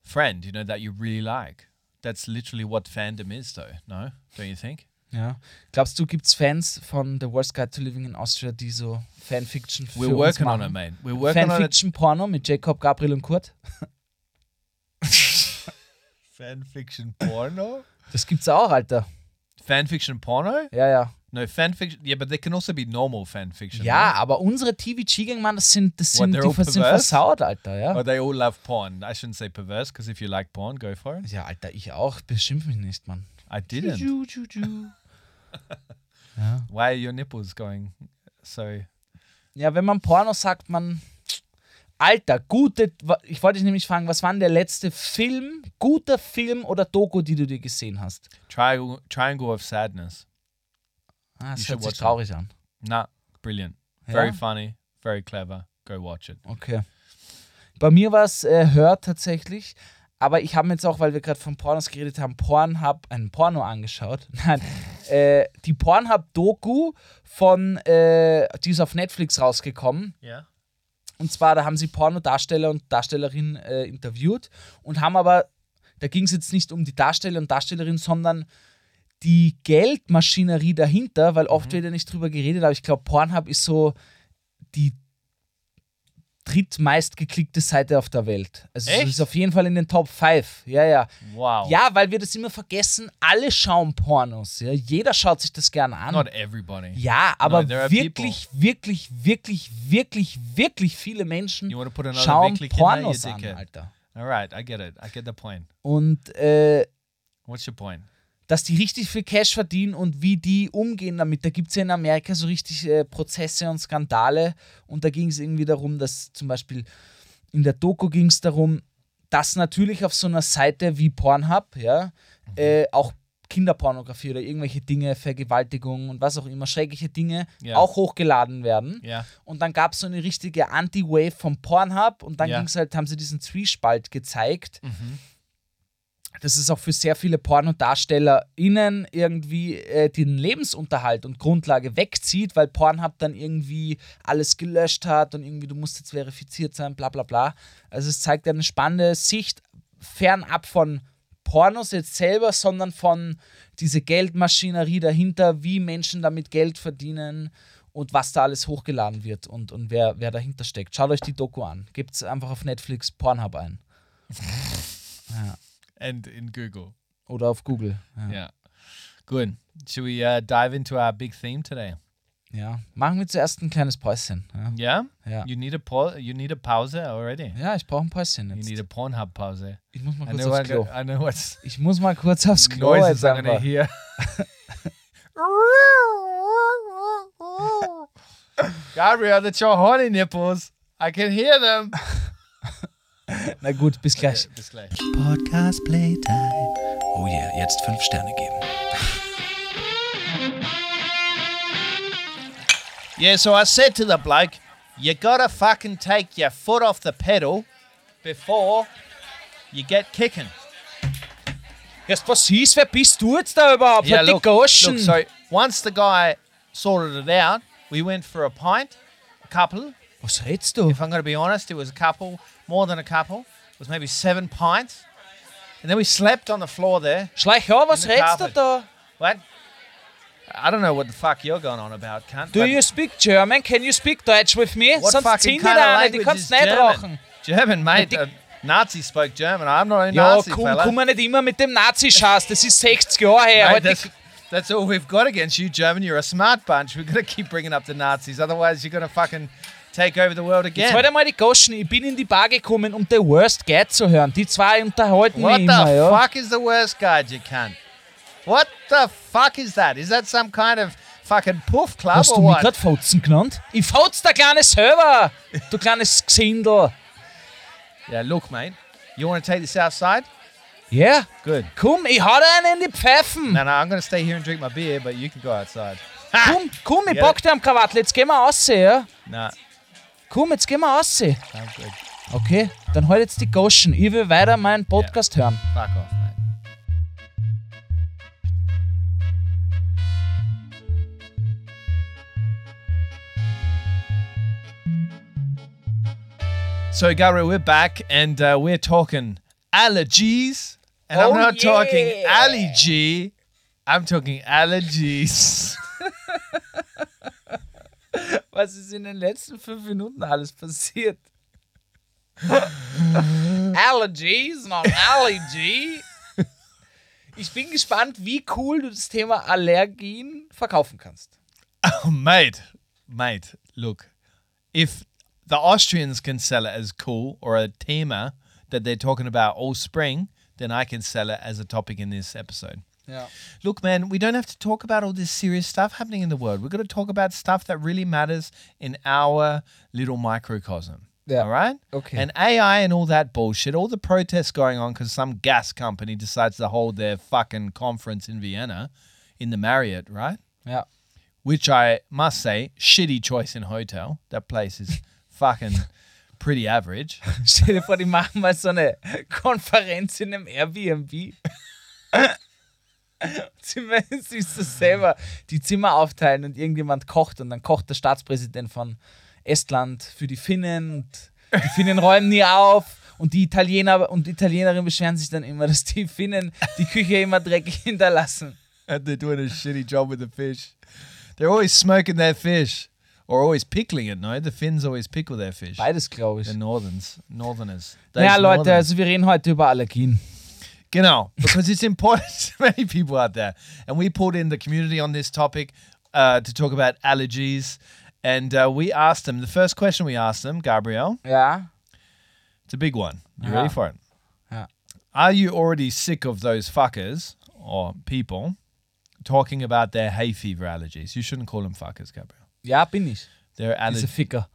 friend, you know, that you really like. That's literally what fandom is, though. No, don't you think? Ja. Glaubst du, gibt es Fans von The Worst Guide to Living in Austria, die so Fanfiction für We're uns working on machen? it, mate. We're working on it. Fanfiction-Porno mit Jacob, Gabriel und Kurt? [laughs] Fanfiction porno. Das gibt's auch, Alter. Fanfiction porno? Ja, ja. No, fanfiction. Yeah, but they can also be normal fanfiction. Ja, right? aber unsere TV-Gang, Mann, das sind, das What, sind, they're die all sind versaut, Alter, ja. Or they all love porn. I shouldn't say perverse because if you like porn, go for it. Ja, Alter, ich auch. Beschimpf mich nicht, Mann. I didn't. Ju, ju, ju. ja. Why are your nipples going So Ja, wenn man Porno sagt, man. Alter, gute. Ich wollte dich nämlich fragen, was war denn der letzte Film, guter Film oder Doku, die du dir gesehen hast? triangle, triangle of sadness. Ah, das hört sich watch it. traurig an. Nah, brilliant. Very Ja? funny. Very clever. Go watch it. Okay. Bei mir war es äh, Hört tatsächlich, aber ich habe mir jetzt auch, weil wir gerade von Pornos geredet haben, Pornhub, ein Porno angeschaut. [laughs] Nein, äh, die Pornhub-Doku von, äh, die ist auf Netflix rausgekommen. Yeah. Und zwar, da haben sie Pornodarsteller und Darstellerinnen äh, interviewt und haben aber, da ging es jetzt nicht um die Darsteller und Darstellerinnen, sondern die Geldmaschinerie dahinter, weil oft wird ja nicht drüber geredet, aber ich glaube, Pornhub ist so die drittmeist geklickte Seite auf der Welt. Also es Echt? ist auf jeden Fall in den Top 5. Ja, ja. Wow. Ja, weil wir das immer vergessen, alle schauen Pornos. Ja? Jeder schaut sich das gerne an. Not everybody. Ja, aber No, wirklich, wirklich, wirklich, wirklich, wirklich viele Menschen schauen Pornos an? Alter. All right, I get it. I get the point. Und äh, What's your point? Dass die richtig viel Cash verdienen und wie die umgehen damit. Da gibt es ja in Amerika so richtig äh, Prozesse und Skandale. Und da ging es irgendwie darum, dass zum Beispiel in der Doku ging es darum, dass natürlich auf so einer Seite wie Pornhub, ja, äh, auch Kinderpornografie oder irgendwelche Dinge, Vergewaltigung und was auch immer, schreckliche Dinge Ja. auch hochgeladen werden. Yeah. Und dann gab es so eine richtige Anti-Wave vom Pornhub und dann Ja. ging's halt, haben sie diesen Zwiespalt gezeigt. Das ist auch für sehr viele PornodarstellerInnen irgendwie äh, den Lebensunterhalt und Grundlage wegzieht, weil Pornhub dann irgendwie alles gelöscht hat und irgendwie du musst jetzt verifiziert sein, bla bla bla. Also es zeigt eine spannende Sicht fernab von Pornos jetzt selber, sondern von diese Geldmaschinerie dahinter, wie Menschen damit Geld verdienen und was da alles hochgeladen wird und, und wer, wer dahinter steckt. Schaut euch die Doku an. Gebt einfach auf Netflix Pornhub ein. And in Google. Oder auf Google. Ja. Yeah. Good. Should we uh, dive into our big theme today? ja. Machen wir zuerst ein kleines Päuschen. Ja, Yeah. Ja. You need a You need a pause already. ja ich brauche ein Päuschen You jetzt. need a Pornhub pause. Ich muss mal I kurz know. aufs I, Klo. I know what's Ich muss mal kurz aufs [laughs] Klo noises jetzt I'm gonna einfach. hear. [laughs] Gabriel, that's your horny nipples. I can hear them. [laughs] [laughs] Na gut, bis gleich. Bis gleich. Podcast Playtime. Oh yeah, jetzt fünf Sterne geben. Yeah, so I said to the bloke, you gotta fucking take your foot off the pedal before you get kicking. Jetzt was hieß, wer bist du jetzt da überhaupt? Yeah, die look, look, so once the guy sorted it out, we went for a pint, a couple. Was redst du? If I'm gonna be honest, it was a couple, more than a couple. It was maybe seven pints. And then we slept on the floor there. Schleich an, was redst du da? What? I don't know what the fuck you're going on about, cunt. Do you speak German? Can you speak Deutsch with me? what Sonst fucking kind of die language kannst is nicht German? rauchen. German, mate. die- Uh, Nazi spoke German. I'm not a Ja, Nazi, komm, fella. komm nicht immer mit dem Nazi-Schaß. Das ist 60 Jahre her. Mate, Heute- that's, that's all we've got against you, German. You're a smart bunch. We're going to keep bringing up the Nazis. Otherwise, you're going to fucking take over the world Jetzt again. halt einmal die Goschen. Ich bin in die Bar gekommen, um The Worst Guide zu hören. Die zwei unterhalten What mich the immer, ja. fuck is the worst guide, you cunt? What the fuck is that? Is that some kind of fucking puff club Hast or du mich what? gerade Fotzen genannt? Ich fotz der kleine selber, du kleines Gesindel. Yeah, look, mate. You want to take this outside? Ja, yeah. Good. komm, ich hau dir einen in die Pfeifen. No, no, I'm going to stay here and drink my beer, but you can go outside. Komm, komm, ich Ja. pack dir am Krawattel. Jetzt gehen wir raus, ja? Nah, Komm, jetzt gehen wir raus. good. Okay, dann halt jetzt die Goschen. Ich will weiter meinen Podcast hören. Fuck off. So, Gary, we're back and uh, we're talking allergies. And Oh, I'm not talking allergy, I'm talking allergies. [laughs] Was ist in den letzten fünf Minuten alles passiert? Allergies, not allergy. Ich bin gespannt, wie cool du das Thema Allergien verkaufen kannst. Oh, mate, mate, look, if the Austrians can sell it as cool or a thema that they're talking about all spring, then I can sell it as a topic in this episode. Ja. Look, man, we don't have to talk about all this serious stuff happening in the world. We've got to talk about stuff that really matters in our little microcosm. Yeah. All right? Okay. And AI and all that bullshit, all the protests going on because some gas company decides to hold their fucking conference in Vienna in the Marriott, right? Yeah. Which I must say, shitty choice in hotel. That place is [laughs] fucking pretty average. [laughs] Stell dir vor, die machen mal so eine Konferenz in einem Airbnb. [laughs] Zimmer, [laughs] siehst du selber, die Zimmer aufteilen und irgendjemand kocht und dann kocht der Staatspräsident von Estland für die Finnen und die Finnen räumen nie auf und die Italiener und Italienerinnen beschweren sich dann immer, [laughs] dass die Finnen die Küche immer dreckig hinterlassen. and they're doing a shitty job with the fish. They're always smoking their fish or always pickling it. No, the Finns always pickle their fish. Beides, glaube ich. The Northerns, Northerners. Those Leute, Northerners. also wir reden heute über Allergien. Genau, because it's important [laughs] to many people out there. And we pulled in the community on this topic uh, to talk about allergies. And uh, we asked them, the first question we asked them, Gabrielle, Yeah. it's a big one. You Ja. ready for it? Ja. Are you already sick of those fuckers or people talking about their hay fever allergies? You shouldn't call them fuckers, Gabrielle. Ja, bin ich. They're allergic. Ficker.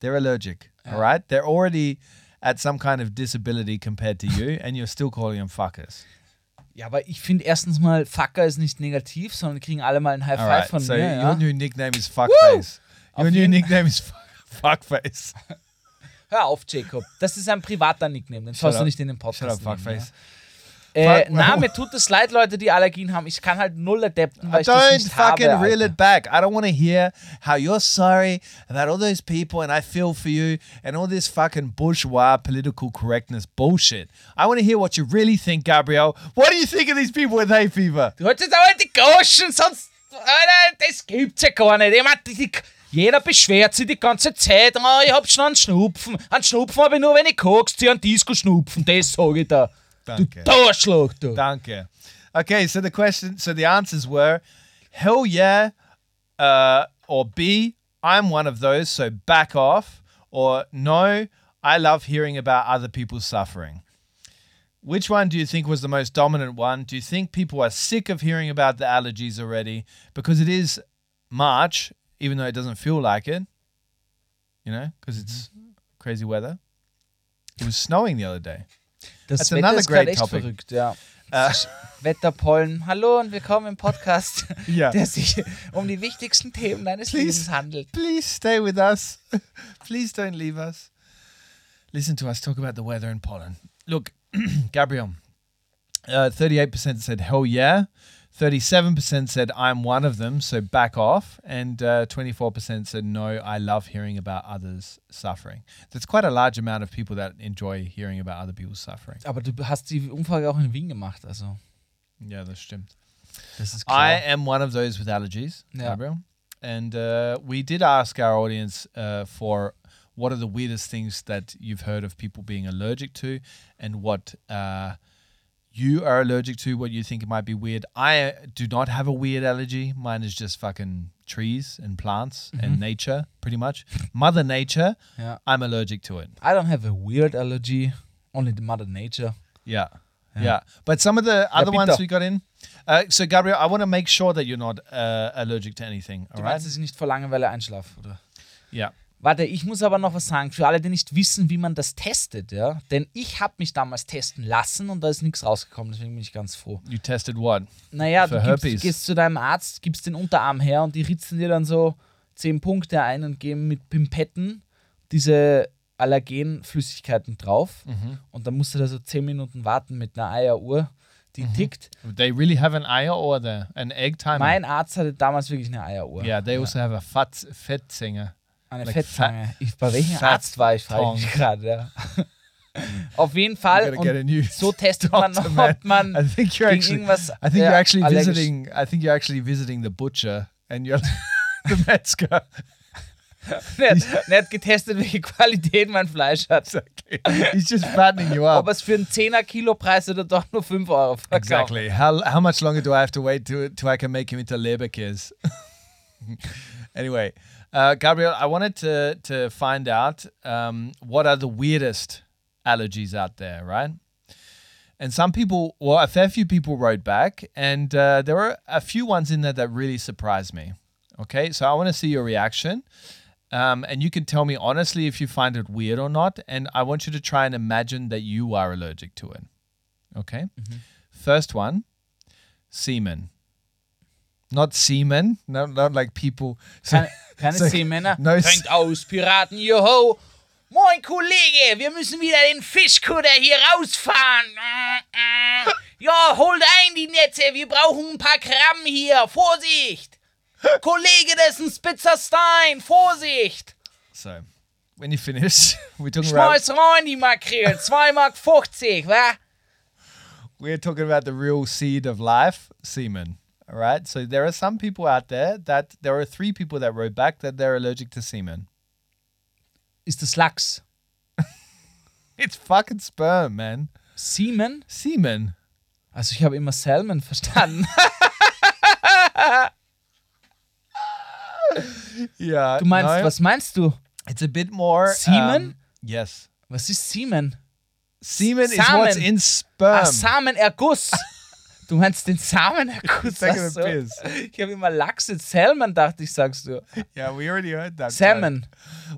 They're allergic. All right. They're already at some kind of disability compared to you, and you're still calling them fuckers. Ja, aber ich finde erstens mal, Fucker ist nicht negativ, sondern kriegen alle mal ein High Five right. von So mir. your Ja? new nickname is fuckface. Your Auf new nickname is fu- [laughs] fuckface. Hör auf, Jacob. Das ist ein privater Nickname, den sollst du nicht in den Podcast Shut up, nehmen, fuckface. Ja? Äh, na, mir tut es leid, Leute, die Allergien haben. Ich kann halt null adapten, weil ich das Don't nicht fucking habe. reel Alter. it back. I don't want to hear how you're sorry about all those people and I feel for you and all this fucking bourgeois political correctness bullshit. I want to hear what you really think, Gabrielle. What do you think of these people with hay fever? Du hättest aber die Goschen, sonst. Alter, das gibt's ja gar nicht. Ich mein, die, jeder beschwert sich die ganze Zeit. Oh, ich hab schon einen Schnupfen. Einen Schnupfen hab ich nur, wenn ich kokst, hier einen Disco schnupfen. Das sag ich da. Danke. Du. Danke. Okay, so the question, so the answers were, hell yeah, uh, or B, I'm one of those, so back off, or no, I love hearing about other people's suffering. Which one do you think was the most dominant one? Do you think people are sick of hearing about the allergies already? Because it is March, even though it doesn't feel like it, you know, because it's crazy weather. It was snowing the other day. Das That's Wetter another ist great echt topic. verrückt, ja. Äh. Wetterpollen. Hallo und willkommen im Podcast, [laughs] Ja. der sich um die wichtigsten Themen deines Please. Lebens handelt. Please stay with us. [laughs] Please don't leave us. Listen to us talk about the weather and pollen. Look, [clears throat] Gabriel, uh, 38% said hell yeah. 37% said I'm one of them, so back off. And uh, 24% said no, I love hearing about others suffering. That's quite a large amount of people that enjoy hearing about other people's suffering. Aber du hast die Umfrage auch in Wien gemacht, also. Yeah, that's stimmt. Das ist I am one of those with allergies. Gabriel. And uh, we did ask our audience uh, for what are the weirdest things that you've heard of people being allergic to and what uh, you are allergic to, what you think it might be weird. I uh, do not have a weird allergy. Mine is just fucking trees and plants and nature, pretty much. Mother Nature, Ja. I'm allergic to it. I don't have a weird allergy, only the mother nature. Yeah. Yeah. But some of the other ones we got in. Uh, so, Gabriel, I want to make sure that you're not uh, allergic to anything. All Du right? meinst, dass ich nicht vor Langeweile einschlafe, oder? Yeah. Warte, ich muss aber noch was sagen, für alle, die nicht wissen, wie man das testet, ja. Denn ich habe mich damals testen lassen und da ist nichts rausgekommen, deswegen bin ich ganz froh. You tested what? Naja, Für du gibst, Herpes. gehst zu deinem Arzt, gibst den Unterarm her und die ritzen dir dann so 10 Punkte ein und geben mit Pimpetten diese Allergenflüssigkeiten drauf. Mhm. Und dann musst du da so 10 Minuten warten mit einer Eieruhr, die Mhm. tickt. They really have an eye or the an egg timer? Mein Arzt hatte damals wirklich eine Eieruhr. Yeah, they also have a fat. Eine like Fettzange. Ich, bei welchem fat Arzt war ich, frage ich gerade. Ja. [laughs] Auf jeden Fall. Und [laughs] so testet man, doctor, ob man I think you're gegen actually. irgendwas I think you're actually allergisch- visiting. I think you're actually visiting the butcher, and you're [laughs] the Metzger. Er hat, getestet, welche Qualität mein Fleisch hat. Exactly. He's just fattening you up. Ob es für einen 10er Kilo Preis oder doch nur 5 Euro verkauft. Exactly. How how much longer do I have to wait to till I can make him into Leberkäse? anyway, uh, Gabriel, I wanted to to find out um, what are the weirdest allergies out there, right? And some people, well, a fair few people wrote back, and uh, there were a few ones in there that really surprised me. Okay, so I want to see your reaction. Um, and you can tell me honestly if you find it weird or not. And I want you to try and imagine that you are allergic to it. Okay? First one semen. Not semen, not, not like people. Keine, keine so- Seemänner. No, s- Fängt aus, Piraten, joho. Moin, Kollege, wir müssen wieder den Fischkutter hier rausfahren. [laughs] Ja, holt ein die Netze, wir brauchen ein paar Gramm hier. Vorsicht. Kollege, das ist ein spitzer Stein. Vorsicht. So, when you finish, [laughs] we're talking about Schmeiß rein die Makrelen. 2 Mark 50, wa? we're talking about the real seed of life, semen. All right. So there are some people out there that there are three people that wrote back that they're allergic to semen. Ist das Lachs? It's fucking sperm, man. Semen? Semen. Also ich habe immer Salmon verstanden. [laughs] Yeah. Du meinst, no, was meinst du? It's a bit more. Semen? um, yes. Was ist Semen? Semen is what's in sperm. Ah, Samenerguss. [laughs] Du meinst den Samenerguss? [laughs] [laughs] So. piss. Ich habe immer Lachs in Salmon, dachte ich, sagst du. yeah, we already heard that. Salmon.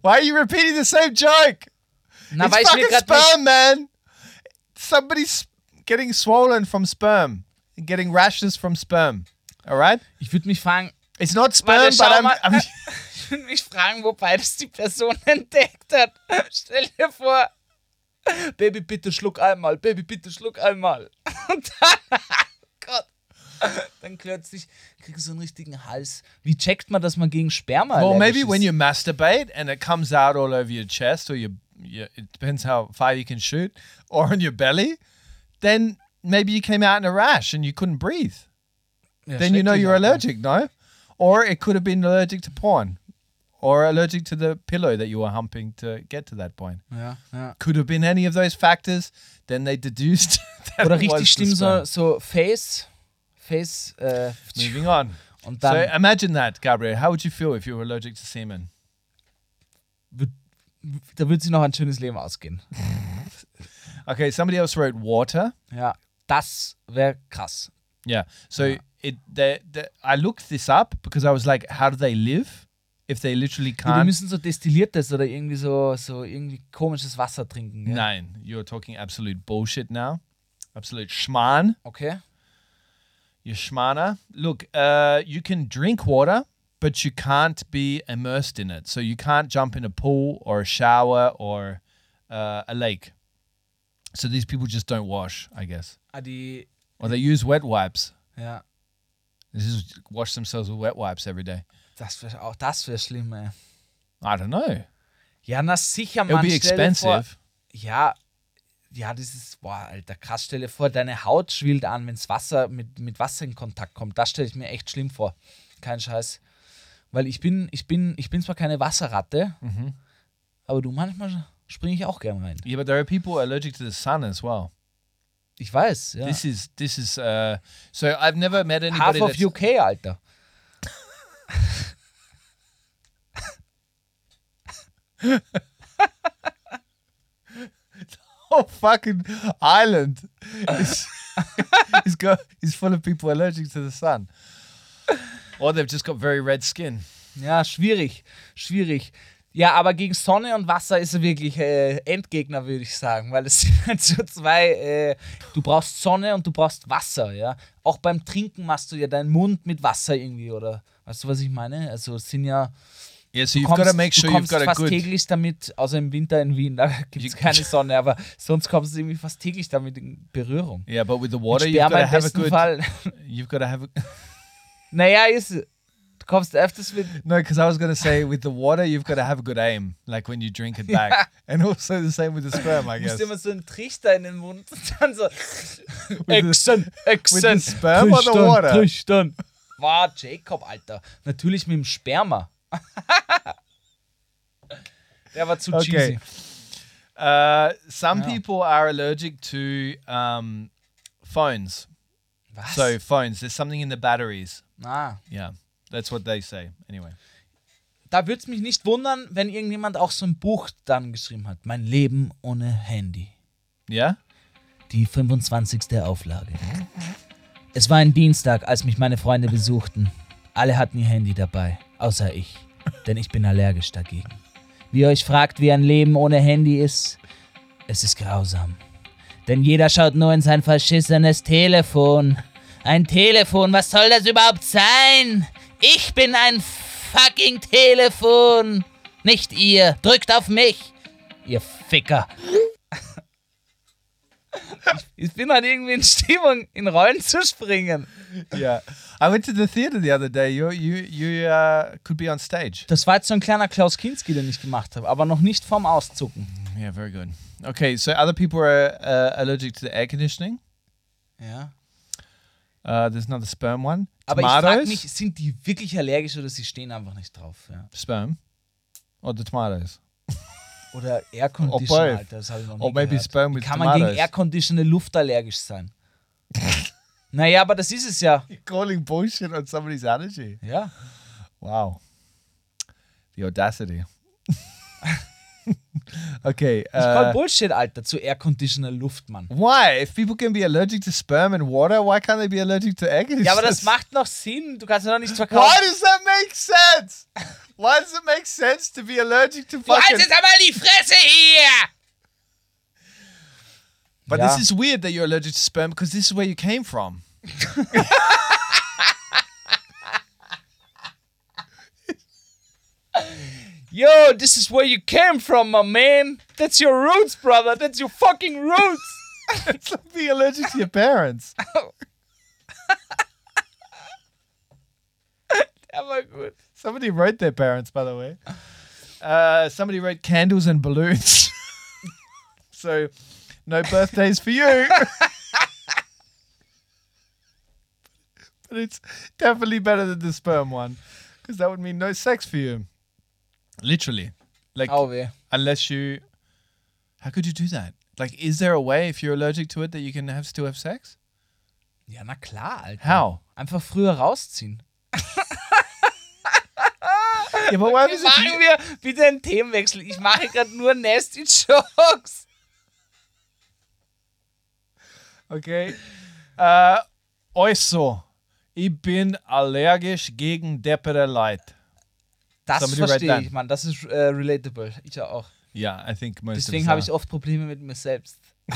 Why are you repeating the same joke? Na, it's fucking sperm, man. Somebody's getting swollen from sperm, getting rashes from sperm. All right. nicht, ich würde mich fragen, It's not Warte, sperm, but schau I'm, mal. I'm [laughs] ich würde mich fragen, wobei das die Person entdeckt hat. Stell dir vor, Baby, bitte schluck einmal, Baby, bitte schluck einmal. Und dann, [laughs] dann plötzlich kriegst du so einen richtigen Hals. Wie checkt man, dass man gegen Sperma well, maybe ist? when you masturbate and it comes out all over your chest, or your, your it depends how far you can shoot, or on your belly, then maybe you came out in a rash and you couldn't breathe. Ja, then you know you're allergic, no? Or it could have been allergic to porn, or allergic to the pillow that you were humping to get to that point. Ja, ja. Could have been any of those factors. Then they deduced [laughs] that Oder richtig schlimm so, so Face, Face, äh, Moving on. und So imagine that, Gabriel. How would you feel if you were allergic to semen? da wird sie noch ein schönes Leben ausgehen. [laughs] Okay, somebody else wrote water. Ja, das wäre krass. Yeah. So it the, the I looked this up because I was like, how do they live if they literally Ja, die can't? müssen so destilliertes oder irgendwie so, so irgendwie komisches Wasser trinken. Ja? Nein, you're talking absolute bullshit now. Absolute schmarrn. Okay. You schmarner. Look, uh, you can drink water, but you can't be immersed in it. So you can't jump in a pool or a shower or uh, a lake. So these people just don't wash, I guess. Die, Or they use wet wipes. ja, They just wash themselves with wet wipes every day. das wär, auch das wäre schlimm, ey. I don't know. Ja, na sicher, It'll be dir vor- expensive. Ja, ja, das ist, boah, Alter, krass. Stell dir vor, deine Haut schwillt an, wenn's Wasser mit, mit Wasser in Kontakt kommt. Das stelle ich mir echt schlimm vor. Kein Scheiß. Weil ich bin, ich bin, ich bin zwar keine Wasserratte, Mhm. aber du, manchmal springe ich auch gern rein. Yeah, but there are people allergic to the sun as well. Ich weiß, ja. This is this is uh so I've never met Half anybody of that's UK, Alter. [laughs] [laughs] fucking island is, [laughs] is got is full of people allergic to the sun. Or they've just got very red skin. Ja, schwierig, schwierig. Ja, aber gegen Sonne und Wasser ist er wirklich äh, Endgegner, würde ich sagen, weil es [laughs] sind halt so zwei, äh, du brauchst Sonne und du brauchst Wasser, ja. Auch beim Trinken machst du ja deinen Mund mit Wasser irgendwie, oder weißt du, was ich meine? Also es sind ja, Yeah, so du you've got to kommst, make du sure you've got a fast good täglich damit, außer im Winter in Wien, da gibt es keine [laughs] Sonne, aber sonst kommst du irgendwie fast täglich damit in Berührung. Yeah, but with the Mit water you've got to have a good Fall. [laughs] you've got to have a [laughs] Naja, ist, du kommst öfters mit, No, because I was going to say with the water you've got to have a good aim like when you drink it back. And also the same with the sperm, I Du guess. musst immer so einen Trichter in den Mund und dann so Exen, Exen. with the sperm or the water? Trichtern. Wow, Jacob, Alter. Natürlich mit dem Sperma. [laughs] Der war zu Okay. cheesy. Uh, some Yeah. people are allergic to um, phones. Was? So phones, there's something in the batteries. ah, Yeah, that's what they say. Anyway, da würde es mich nicht wundern, wenn irgendjemand auch so ein Buch dann geschrieben hat. Mein Leben ohne Handy. yeah. die 25. Auflage. Es war ein Dienstag, als mich meine Freunde besuchten. Alle hatten ihr Handy dabei, außer ich, denn ich bin allergisch dagegen. Wie ihr euch fragt, wie ein Leben ohne Handy ist, es ist grausam. Denn jeder schaut nur in sein verschissenes Telefon. Ein Telefon, was soll das überhaupt sein? Ich bin ein fucking Telefon. Nicht ihr. Drückt auf mich. Ihr Ficker. Ich bin halt irgendwie in Stimmung, in Rollen zu springen. Yeah. I went to the theater the other day. You you you uh, could be on stage. Das war jetzt so ein kleiner Klaus Kinski, den ich gemacht habe, aber noch nicht vorm Auszucken. Yeah, very good. Okay, so other people are uh, allergic to the air conditioning. Ja. Uh, there's another sperm one. Aber ich frage Tomatoes. mich, sind die wirklich allergisch oder sie stehen einfach nicht drauf? Ja. sperm. Or the tomatoes. [laughs] Oder Air Or both. Conditioner, Alter, das habe ich noch nie maybe gehört. sperm Wie with kann man gegen tomatoes. Air Conditioner Luft allergisch sein? [laughs] naja, aber das ist es ja. [laughs] Calling bullshit on somebody's allergy. Ja. Wow. The audacity. [laughs] [laughs] okay. Call Uh, Bullshit, Alter, zu Air Conditioner Luft, Mann. why? If people can be allergic to sperm and water, why can't they be allergic to egg? Ja, aber das macht noch Sinn. Du kannst ja doch nicht Why verkaufen. does that make sense? Why does it make sense to be allergic to Du halt fucking? jetzt einmal die Fresse hier! But Ja. this is weird that you're allergic to sperm because this is where you came from. [laughs] Yo, this is where you came from, my man. That's your roots, brother. That's your fucking roots. [laughs] it's like being allergic to your parents. [laughs] Gut. Somebody wrote their parents, by the way. Uh, somebody wrote candles and balloons. [laughs] so, no birthdays for you. but it's definitely better than the sperm one, because that would mean no sex for you. Literally, like Au weh. unless you. How could you do that? Like, is there a way if you're allergic to it that you can have still have sex? Ja, na klar, Alter. How? Einfach früher rausziehen. Yeah, but what happens if Machen wir bitte einen Themenwechsel. Ich mache gerade nur nasty Jokes. Okay. Äh, also, ich bin allergisch gegen deppere Leid. Das verstehe ich, Mann. Das ist äh, relatable. Ich ja auch. Ja, I think most Deswegen habe ich oft Probleme mit mir selbst. [laughs]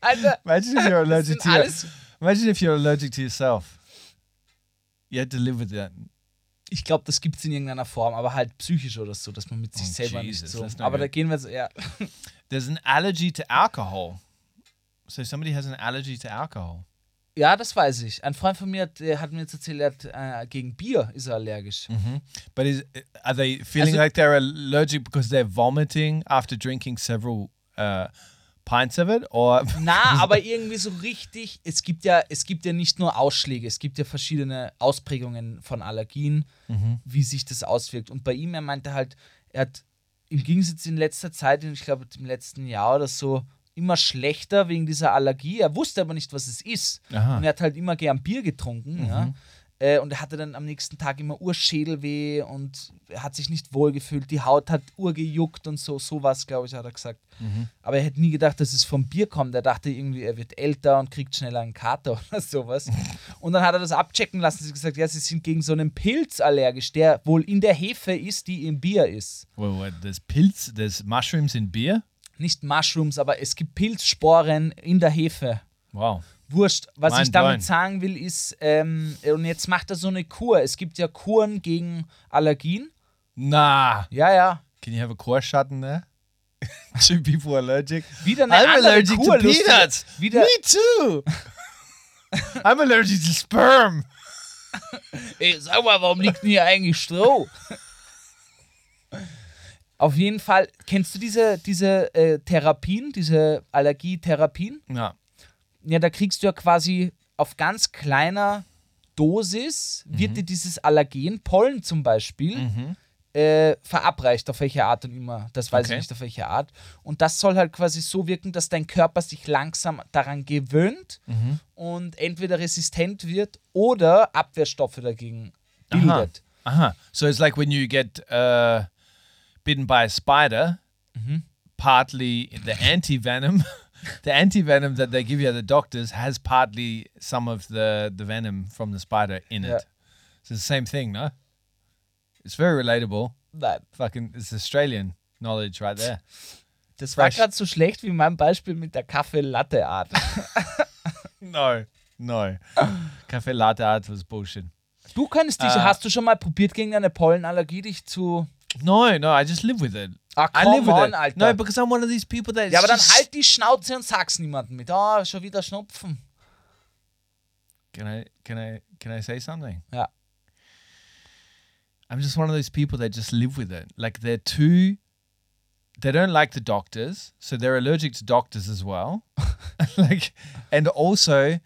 Alter, Imagine if you're allergic to your. Imagine if you're allergic to yourself. You had to live with that. Ich glaube, das gibt es in irgendeiner Form, aber halt psychisch oder so, dass man mit sich Oh, selber Jesus, nicht so. Aber da gehen wir jetzt eher. There's an allergy to alcohol. So somebody has an allergy to alcohol. Ja, das weiß ich. Ein Freund von mir hat, der hat mir jetzt erzählt, er hat, äh, gegen Bier ist er allergisch. But is are they feeling Also- like they're allergic because they're vomiting after drinking several uh, pints of it, or [laughs] Na, aber irgendwie so richtig, es gibt ja, es gibt ja nicht nur Ausschläge, es gibt ja verschiedene Ausprägungen von Allergien, wie sich das auswirkt. Und bei ihm, er meinte halt, er hat im Gegensatz in letzter Zeit, ich glaube im letzten Jahr oder so, immer schlechter wegen dieser Allergie. Er wusste aber nicht, was es ist. Aha. Und er hat halt immer gern Bier getrunken, ja. Äh, und er hatte dann am nächsten Tag immer Urschädelweh und er hat sich nicht wohl gefühlt. Die Haut hat urgejuckt und so, sowas, glaube ich, hat er gesagt. Aber er hätte nie gedacht, dass es vom Bier kommt. Er dachte irgendwie, er wird älter und kriegt schneller einen Kater [laughs] oder sowas. Und dann hat er das abchecken lassen. Sie gesagt, ja, sie sind gegen so einen Pilz allergisch, der wohl in der Hefe ist, die im Bier ist. well, what, there's pills, there's mushrooms in beer. Nicht Mushrooms, aber es gibt Pilzsporen in der Hefe. Wow. Wurscht. Was ich Mind damit blown. sagen will, ist, ähm, und jetzt macht er so eine Kur. Es gibt ja Kuren gegen Allergien. Nah. Ja, ja. Can you have a core in there? Two people allergic. Wieder eine I'm allergic Kur. to peanuts. Wieder, Me too. [laughs] I'm allergic to sperm. Ey, sag mal, warum liegt denn hier eigentlich Stroh? Auf jeden Fall, kennst du diese, diese äh, Therapien, diese Allergietherapien? Ja. Ja, da kriegst du ja quasi auf ganz kleiner Dosis, wird Mhm. dir dieses Allergen, Pollen zum Beispiel, äh, verabreicht, auf welche Art und immer. Das weiß Okay. ich nicht, auf welche Art. Und das soll halt quasi so wirken, dass dein Körper sich langsam daran gewöhnt Mhm. und entweder resistent wird oder Abwehrstoffe dagegen Aha. bildet. Uh-huh. So it's like when you get uh, bitten by a spider, partly the anti venom [laughs] the anti venom that they give you at the doctors has partly some of the the venom from the spider in Yeah. it. It's the same thing, no? It's very relatable. Nein. Fucking, it's Australian knowledge right there. Das war gerade so schlecht wie mein Beispiel mit der Kaffee-Latte-Art. [laughs] No, no. Cafe Latte art was bullshit. Du könntest dich, Äh. hast du schon mal probiert, gegen eine Pollenallergie dich zu. No, no, I just live with it. Ah, I live with on, it. Alter. No, because I'm one of these people that. ja, aber dann just- halt die Schnauze und sag's niemandem mit. Ah, schon wieder Schnupfen. Can I can I can I say something? Ja. I'm just one of those people that just live with it. Like they're too they don't like the doctors, so they're allergic to doctors as well. [laughs] [laughs] like and also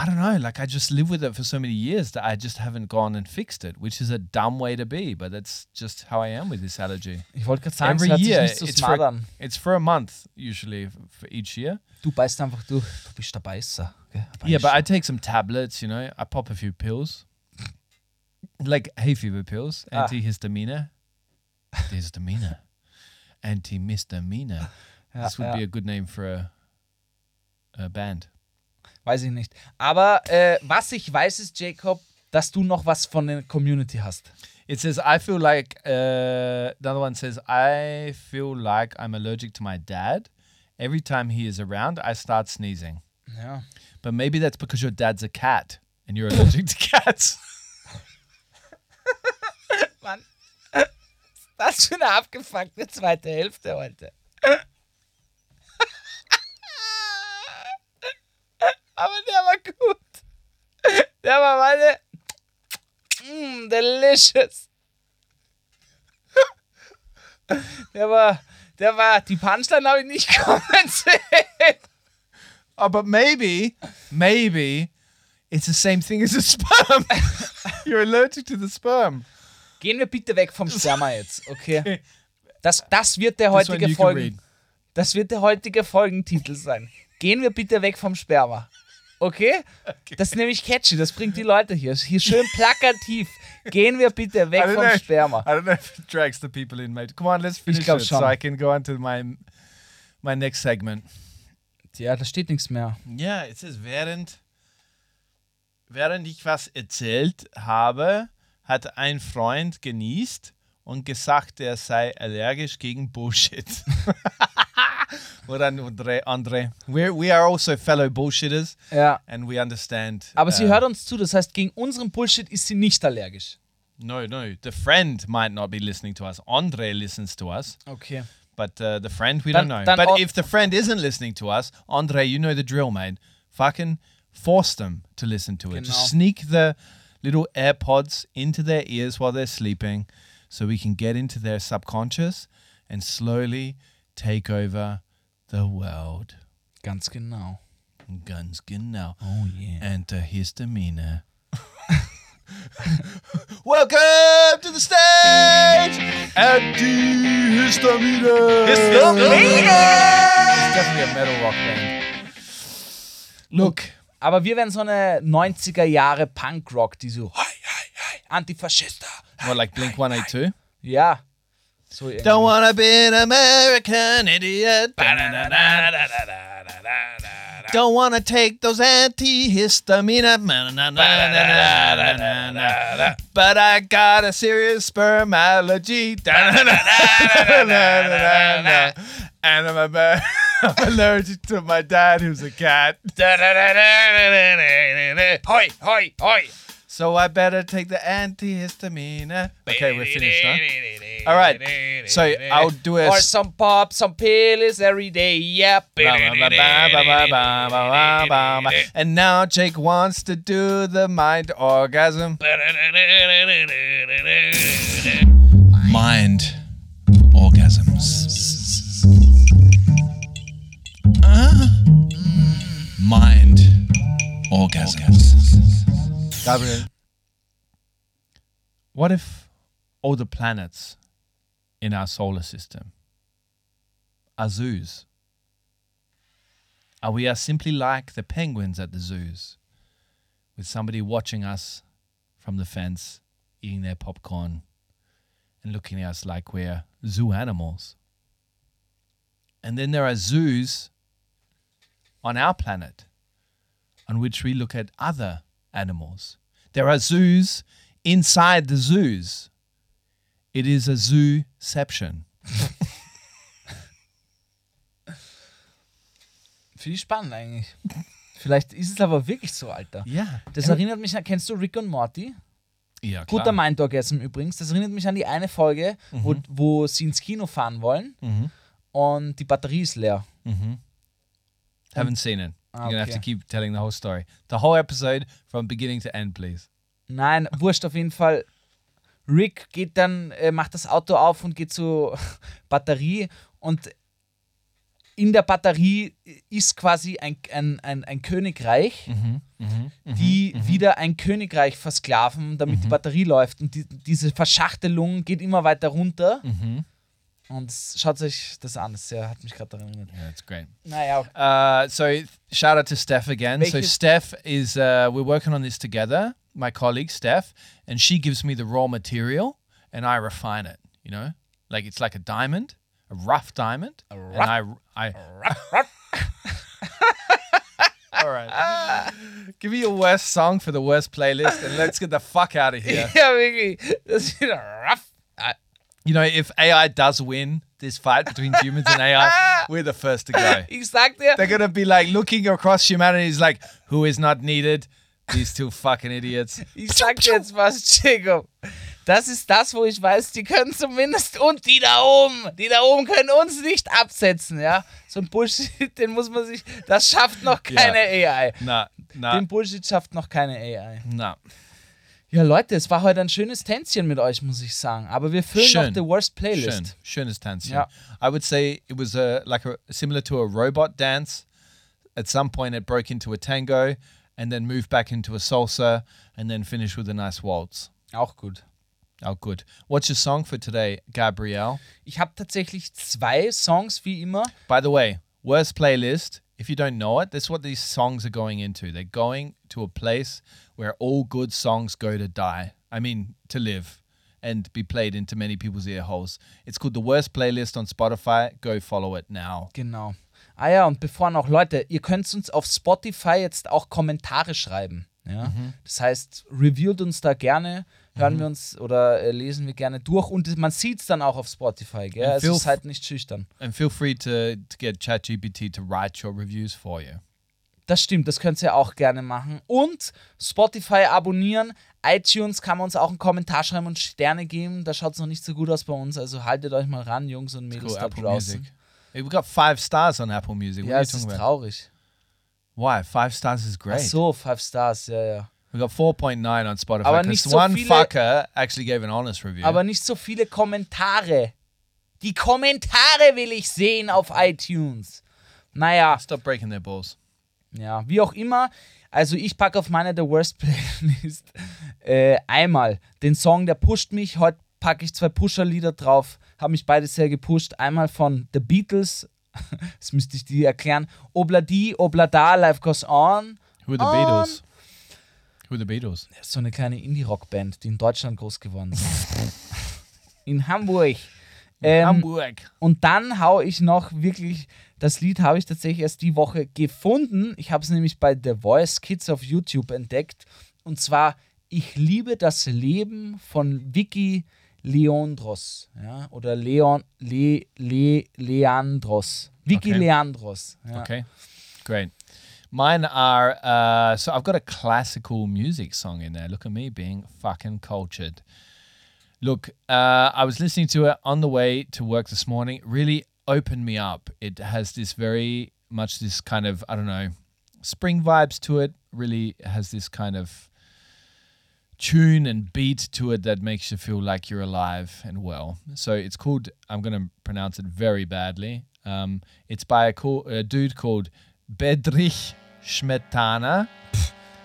I don't know, like I just live with it for so many years that I just haven't gone and fixed it, which is a dumb way to be, but that's just how I am with this allergy. Ich wollte gerade sagen, Every es year, so it's for, an. it's for a month usually for each year. Du beißt einfach durch. Du bist der Beißer. gell? Yeah, but I take some tablets, you know. I pop a few pills. Like hay fever pills, Ah. antihistamine. Antihistamine. Antimistamine. [laughs] Ja, this would ja. be a good name for a, a band. Weiß ich nicht. Aber äh, was ich weiß, ist, Jacob, dass du noch was von der Community hast. It says, I feel like, uh, the other one says, I feel like I'm allergic to my dad. Every time he is around, I start sneezing. Ja. But maybe that's because your dad's a cat and you're allergic to cats. [laughs] Mann. Das ist für eine abgefuckte zweite Hälfte heute. Aber der war gut. Der war meine. Mm, delicious. Der war. Der war. Die Punchline habe ich nicht [laughs] kommen sehen. But maybe, maybe it's the same thing as a sperm. [laughs] You're allergic to the sperm. Gehen wir bitte weg vom Sperma jetzt, okay? Das, das wird der heutige Folgen. Das wird der heutige Folgentitel sein. Gehen wir bitte weg vom Sperma. Okay? Das ist nämlich catchy, das bringt die Leute hier. Hier schön plakativ. Gehen wir bitte weg vom know Sperma. I don't know if it drags the people in, mate. Come on, let's finish it schon. so I can go on to my my next segment. Ja, da steht nichts mehr. Ja, it says, während, während ich was erzählt habe, hat ein Freund genießt und gesagt, er sei allergisch gegen Bullshit. [laughs] Oder André, André. We're, we are also fellow bullshitters Ja. and we understand. Aber sie uh, hört uns zu, das heißt, gegen unseren Bullshit ist sie nicht allergisch. No, no. The friend might not be listening to us. Andre listens to us. Okay. But uh, the friend, we Dann- don't know. But if the friend isn't listening to us, Andre, you know the drill, mate. Fucking force them to listen to it. Genau. Just sneak the little AirPods into their ears while they're sleeping so we can get into their subconscious and slowly take over the world. Ganz genau. Guns genau. Oh yeah. Antihistamine. [laughs] Welcome to the stage! Antihistamine! It's definitely a metal rock band. Look, Aber wir wären so eine 90er Jahre Punkrock, die so, hi, hi, hi, Antifaschista. more like Blink 182. Ja. Irgendwie. Don't wanna be an American idiot. Don't wanna take those antihistamine. But I got a serious sperm allergy. And I'm, I'm allergic to my dad, who's a cat. Hoi, hoi, hoi. So I better take the antihistamine. Okay, we're finished, huh? All right. So I'll do it. Or some pop, some pills every day, Yep. And now Jake wants to do the mind orgasm. Mind orgasms. Uh, mind orgasms. Gabriel, what if all the planets in our solar system are zoos? Are we are simply like the penguins at the zoos, with somebody watching us from the fence, eating their popcorn, and looking at us like we're zoo animals? And then there are zoos on our planet on which we look at other animals. There are zoos inside the zoos. It is a zooception. [laughs] Ich spannend eigentlich. Vielleicht ist es aber wirklich so, Alter. Ja. Das erinnert mich an, kennst du Rick und Morty? Ja, Guter Mindorgasm übrigens. Das erinnert mich an die eine Folge, wo, wo sie ins Kino fahren wollen und die Batterie ist leer. Haven't seen it. Ah, You're gonna have to keep telling the whole story. The whole episode from beginning to end, please. Nein, wurscht auf jeden Fall. Rick geht dann, äh, macht das Auto auf und geht zur [laughs] Batterie und in der Batterie ist quasi ein, ein, ein, ein Königreich, die wieder ein Königreich versklaven, damit die Batterie läuft. Und die, diese Verschachtelung geht immer weiter runter. Und schaut euch das an, das hat mich gerade daran erinnert. Yeah, it's great. Naja, Uh, so shout out to Steph again. so Steph is uh, we're working on this together. My colleague Steph, and she gives me the raw material, and I refine it. You know, like it's like a diamond, a rough diamond, and I I. [laughs] All right. Give me your worst song for the worst playlist, and let's get the fuck out of here. [laughs] yeah, wirklich. This is wieder rough. You know, if AI does win this fight between [laughs] humans and AI, we're the first to go. Dir, They're gonna be like looking across humanity is like, who is not needed? These two fucking idiots. Ich sag dir jetzt was, Jacob. Das ist das, wo ich weiß, die können zumindest und die da oben, die da oben können uns nicht absetzen, ja. So ein Bullshit, den muss man sich, das schafft noch keine AI. Nah, nah, Den Bullshit schafft noch keine AI. nah. Ja, Leute, es war heute ein schönes Tänzchen mit euch, muss ich sagen. Aber wir füllen noch Schön. the worst Schön, Playlist. schönes Tanzchen. Ja. I would say it was a, like a similar to a robot dance. At some point, it broke into a tango, and then moved back into a salsa, and then finished with a nice waltz. Auch gut. Oh, good. What's your song for today, Gabrielle? Ich habe tatsächlich zwei Songs, wie immer. By the way, worst playlist. If you don't know it, that's what these songs are going into. They're going to a place where all good songs go to die. I mean, to live and be played into many people's ear holes. It's called the worst playlist on Spotify. Go follow it now. Genau. Ah ja, und bevor noch, Leute, ihr könnt uns auf Spotify jetzt auch Kommentare schreiben. Ja? Das heißt, reviewt uns da gerne, hören wir uns oder äh, lesen wir gerne durch und man sieht es dann auch auf Spotify. Gell? Also feel- seid nicht schüchtern. And feel free to, to get ChatGPT to write your reviews for you. Das stimmt, das könnt ihr auch gerne machen. Und Spotify abonnieren, iTunes kann man uns auch einen Kommentar schreiben und Sterne geben. Da schaut es noch nicht so gut aus bei uns, also haltet euch mal ran, Jungs und Mädels Cool, da Apple draußen. Music. We got five stars on Apple Music. What Ja, talking ist about? traurig. Why? Five stars is Ach great. so, Five Stars, ja, ja. We got 4.9 on Spotify. Aber nicht so one viele- fucker actually gave an honest review. Aber nicht so viele Kommentare. Die Kommentare will ich sehen auf iTunes. Naja, Stop breaking their balls. Ja, wie auch immer. Also ich packe auf meine The Worst Playlist äh, einmal den Song, der pusht mich. Heute packe ich zwei Pusher-Lieder drauf. Haben mich beide sehr gepusht. Einmal von The Beatles. [laughs] Das müsste ich dir erklären. Obladi, Oblada, Life Goes On. Who are the. Beatles? Who the Beatles? So eine kleine Indie-Rock-Band, die in Deutschland groß geworden ist. In Hamburg. Ähm, Hamburg. Und dann hau ich noch wirklich, das Lied habe ich tatsächlich erst die Woche gefunden. Ich habe es nämlich bei The Voice Kids auf YouTube entdeckt. Und zwar Ich liebe das Leben von Vicky Leandros. Ja? Oder Leon, Le, Le, Leandros. Vicky Okay. Leandros. Ja. Okay, great. Mine are uh, so I've got a classical music song in there. Look at me being fucking cultured. Look, uh, I was listening to it on the way to work this morning. Really opened me up. It has this very much this kind of I don't know spring vibes to it. Really has this kind of tune and beat to it that makes you feel like you're alive and well. So it's called. I'm gonna pronounce it very badly. Um, it's by a, cool, a dude called Bedrich Schmetana.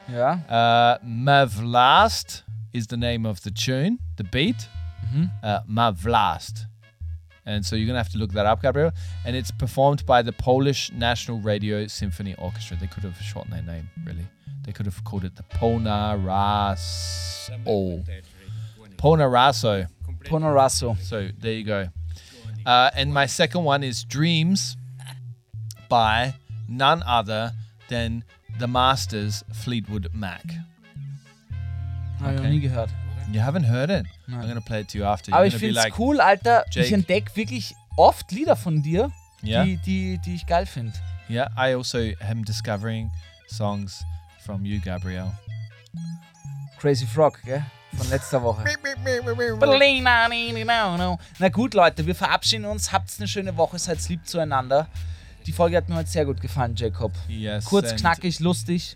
Yeah. Uh, Mavlast is the name of the tune, the beat. Uh, Mavlast. And so you're going to have to look that up, Gabriel. And it's performed by the Polish National Radio Symphony Orchestra. They could have shortened their name, really. They could have called it the Ponaraso. Ponaraso. Ponorasso. So there you go. Uh, and my second one is Dreams by none other than the Masters Fleetwood Mac. Habe ich noch Okay. nie gehört. You haven't heard it? Nein. I'm gonna play it to you after. Aber You're ich finde es like, cool, Alter. Ich Jake. entdecke wirklich oft Lieder von dir, Yeah, die, die, die ich geil finde. yeah. I also am discovering songs from you, Gabriel. Crazy Frog, gell? Von letzter Woche. Na gut, Leute, wir verabschieden uns. Habt eine schöne Woche, seid lieb zueinander. Die Folge hat mir heute sehr gut gefallen, Jacob. Yes. Kurz, knackig, lustig.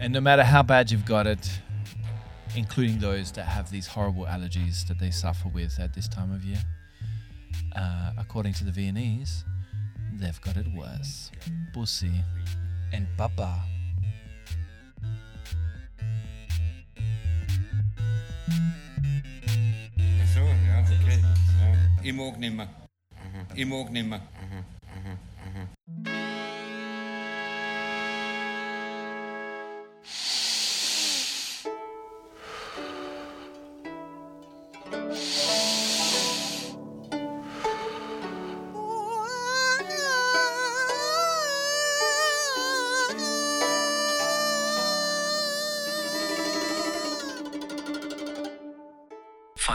And no matter how bad you've got it, including those that have these horrible allergies that they suffer with at this time of year, uh, according to the Viennese, they've got it worse. Bussi. And Baba. Ach so, ja, okay. Ja. Ich mag nimmer. Ich mag nimmer. Von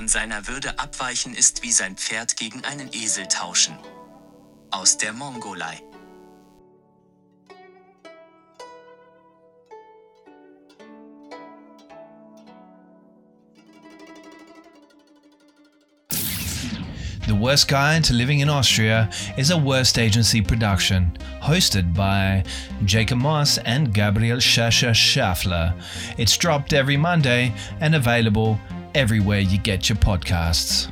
seiner Würde abweichen ist wie sein Pferd gegen einen Esel tauschen. Aus der Mongolei. The Worst Guide to Living in Austria is a Worst Agency production, hosted by Jacob Moss and Gabriel Schascher Schaffler. It's dropped every Monday and available everywhere you get your podcasts.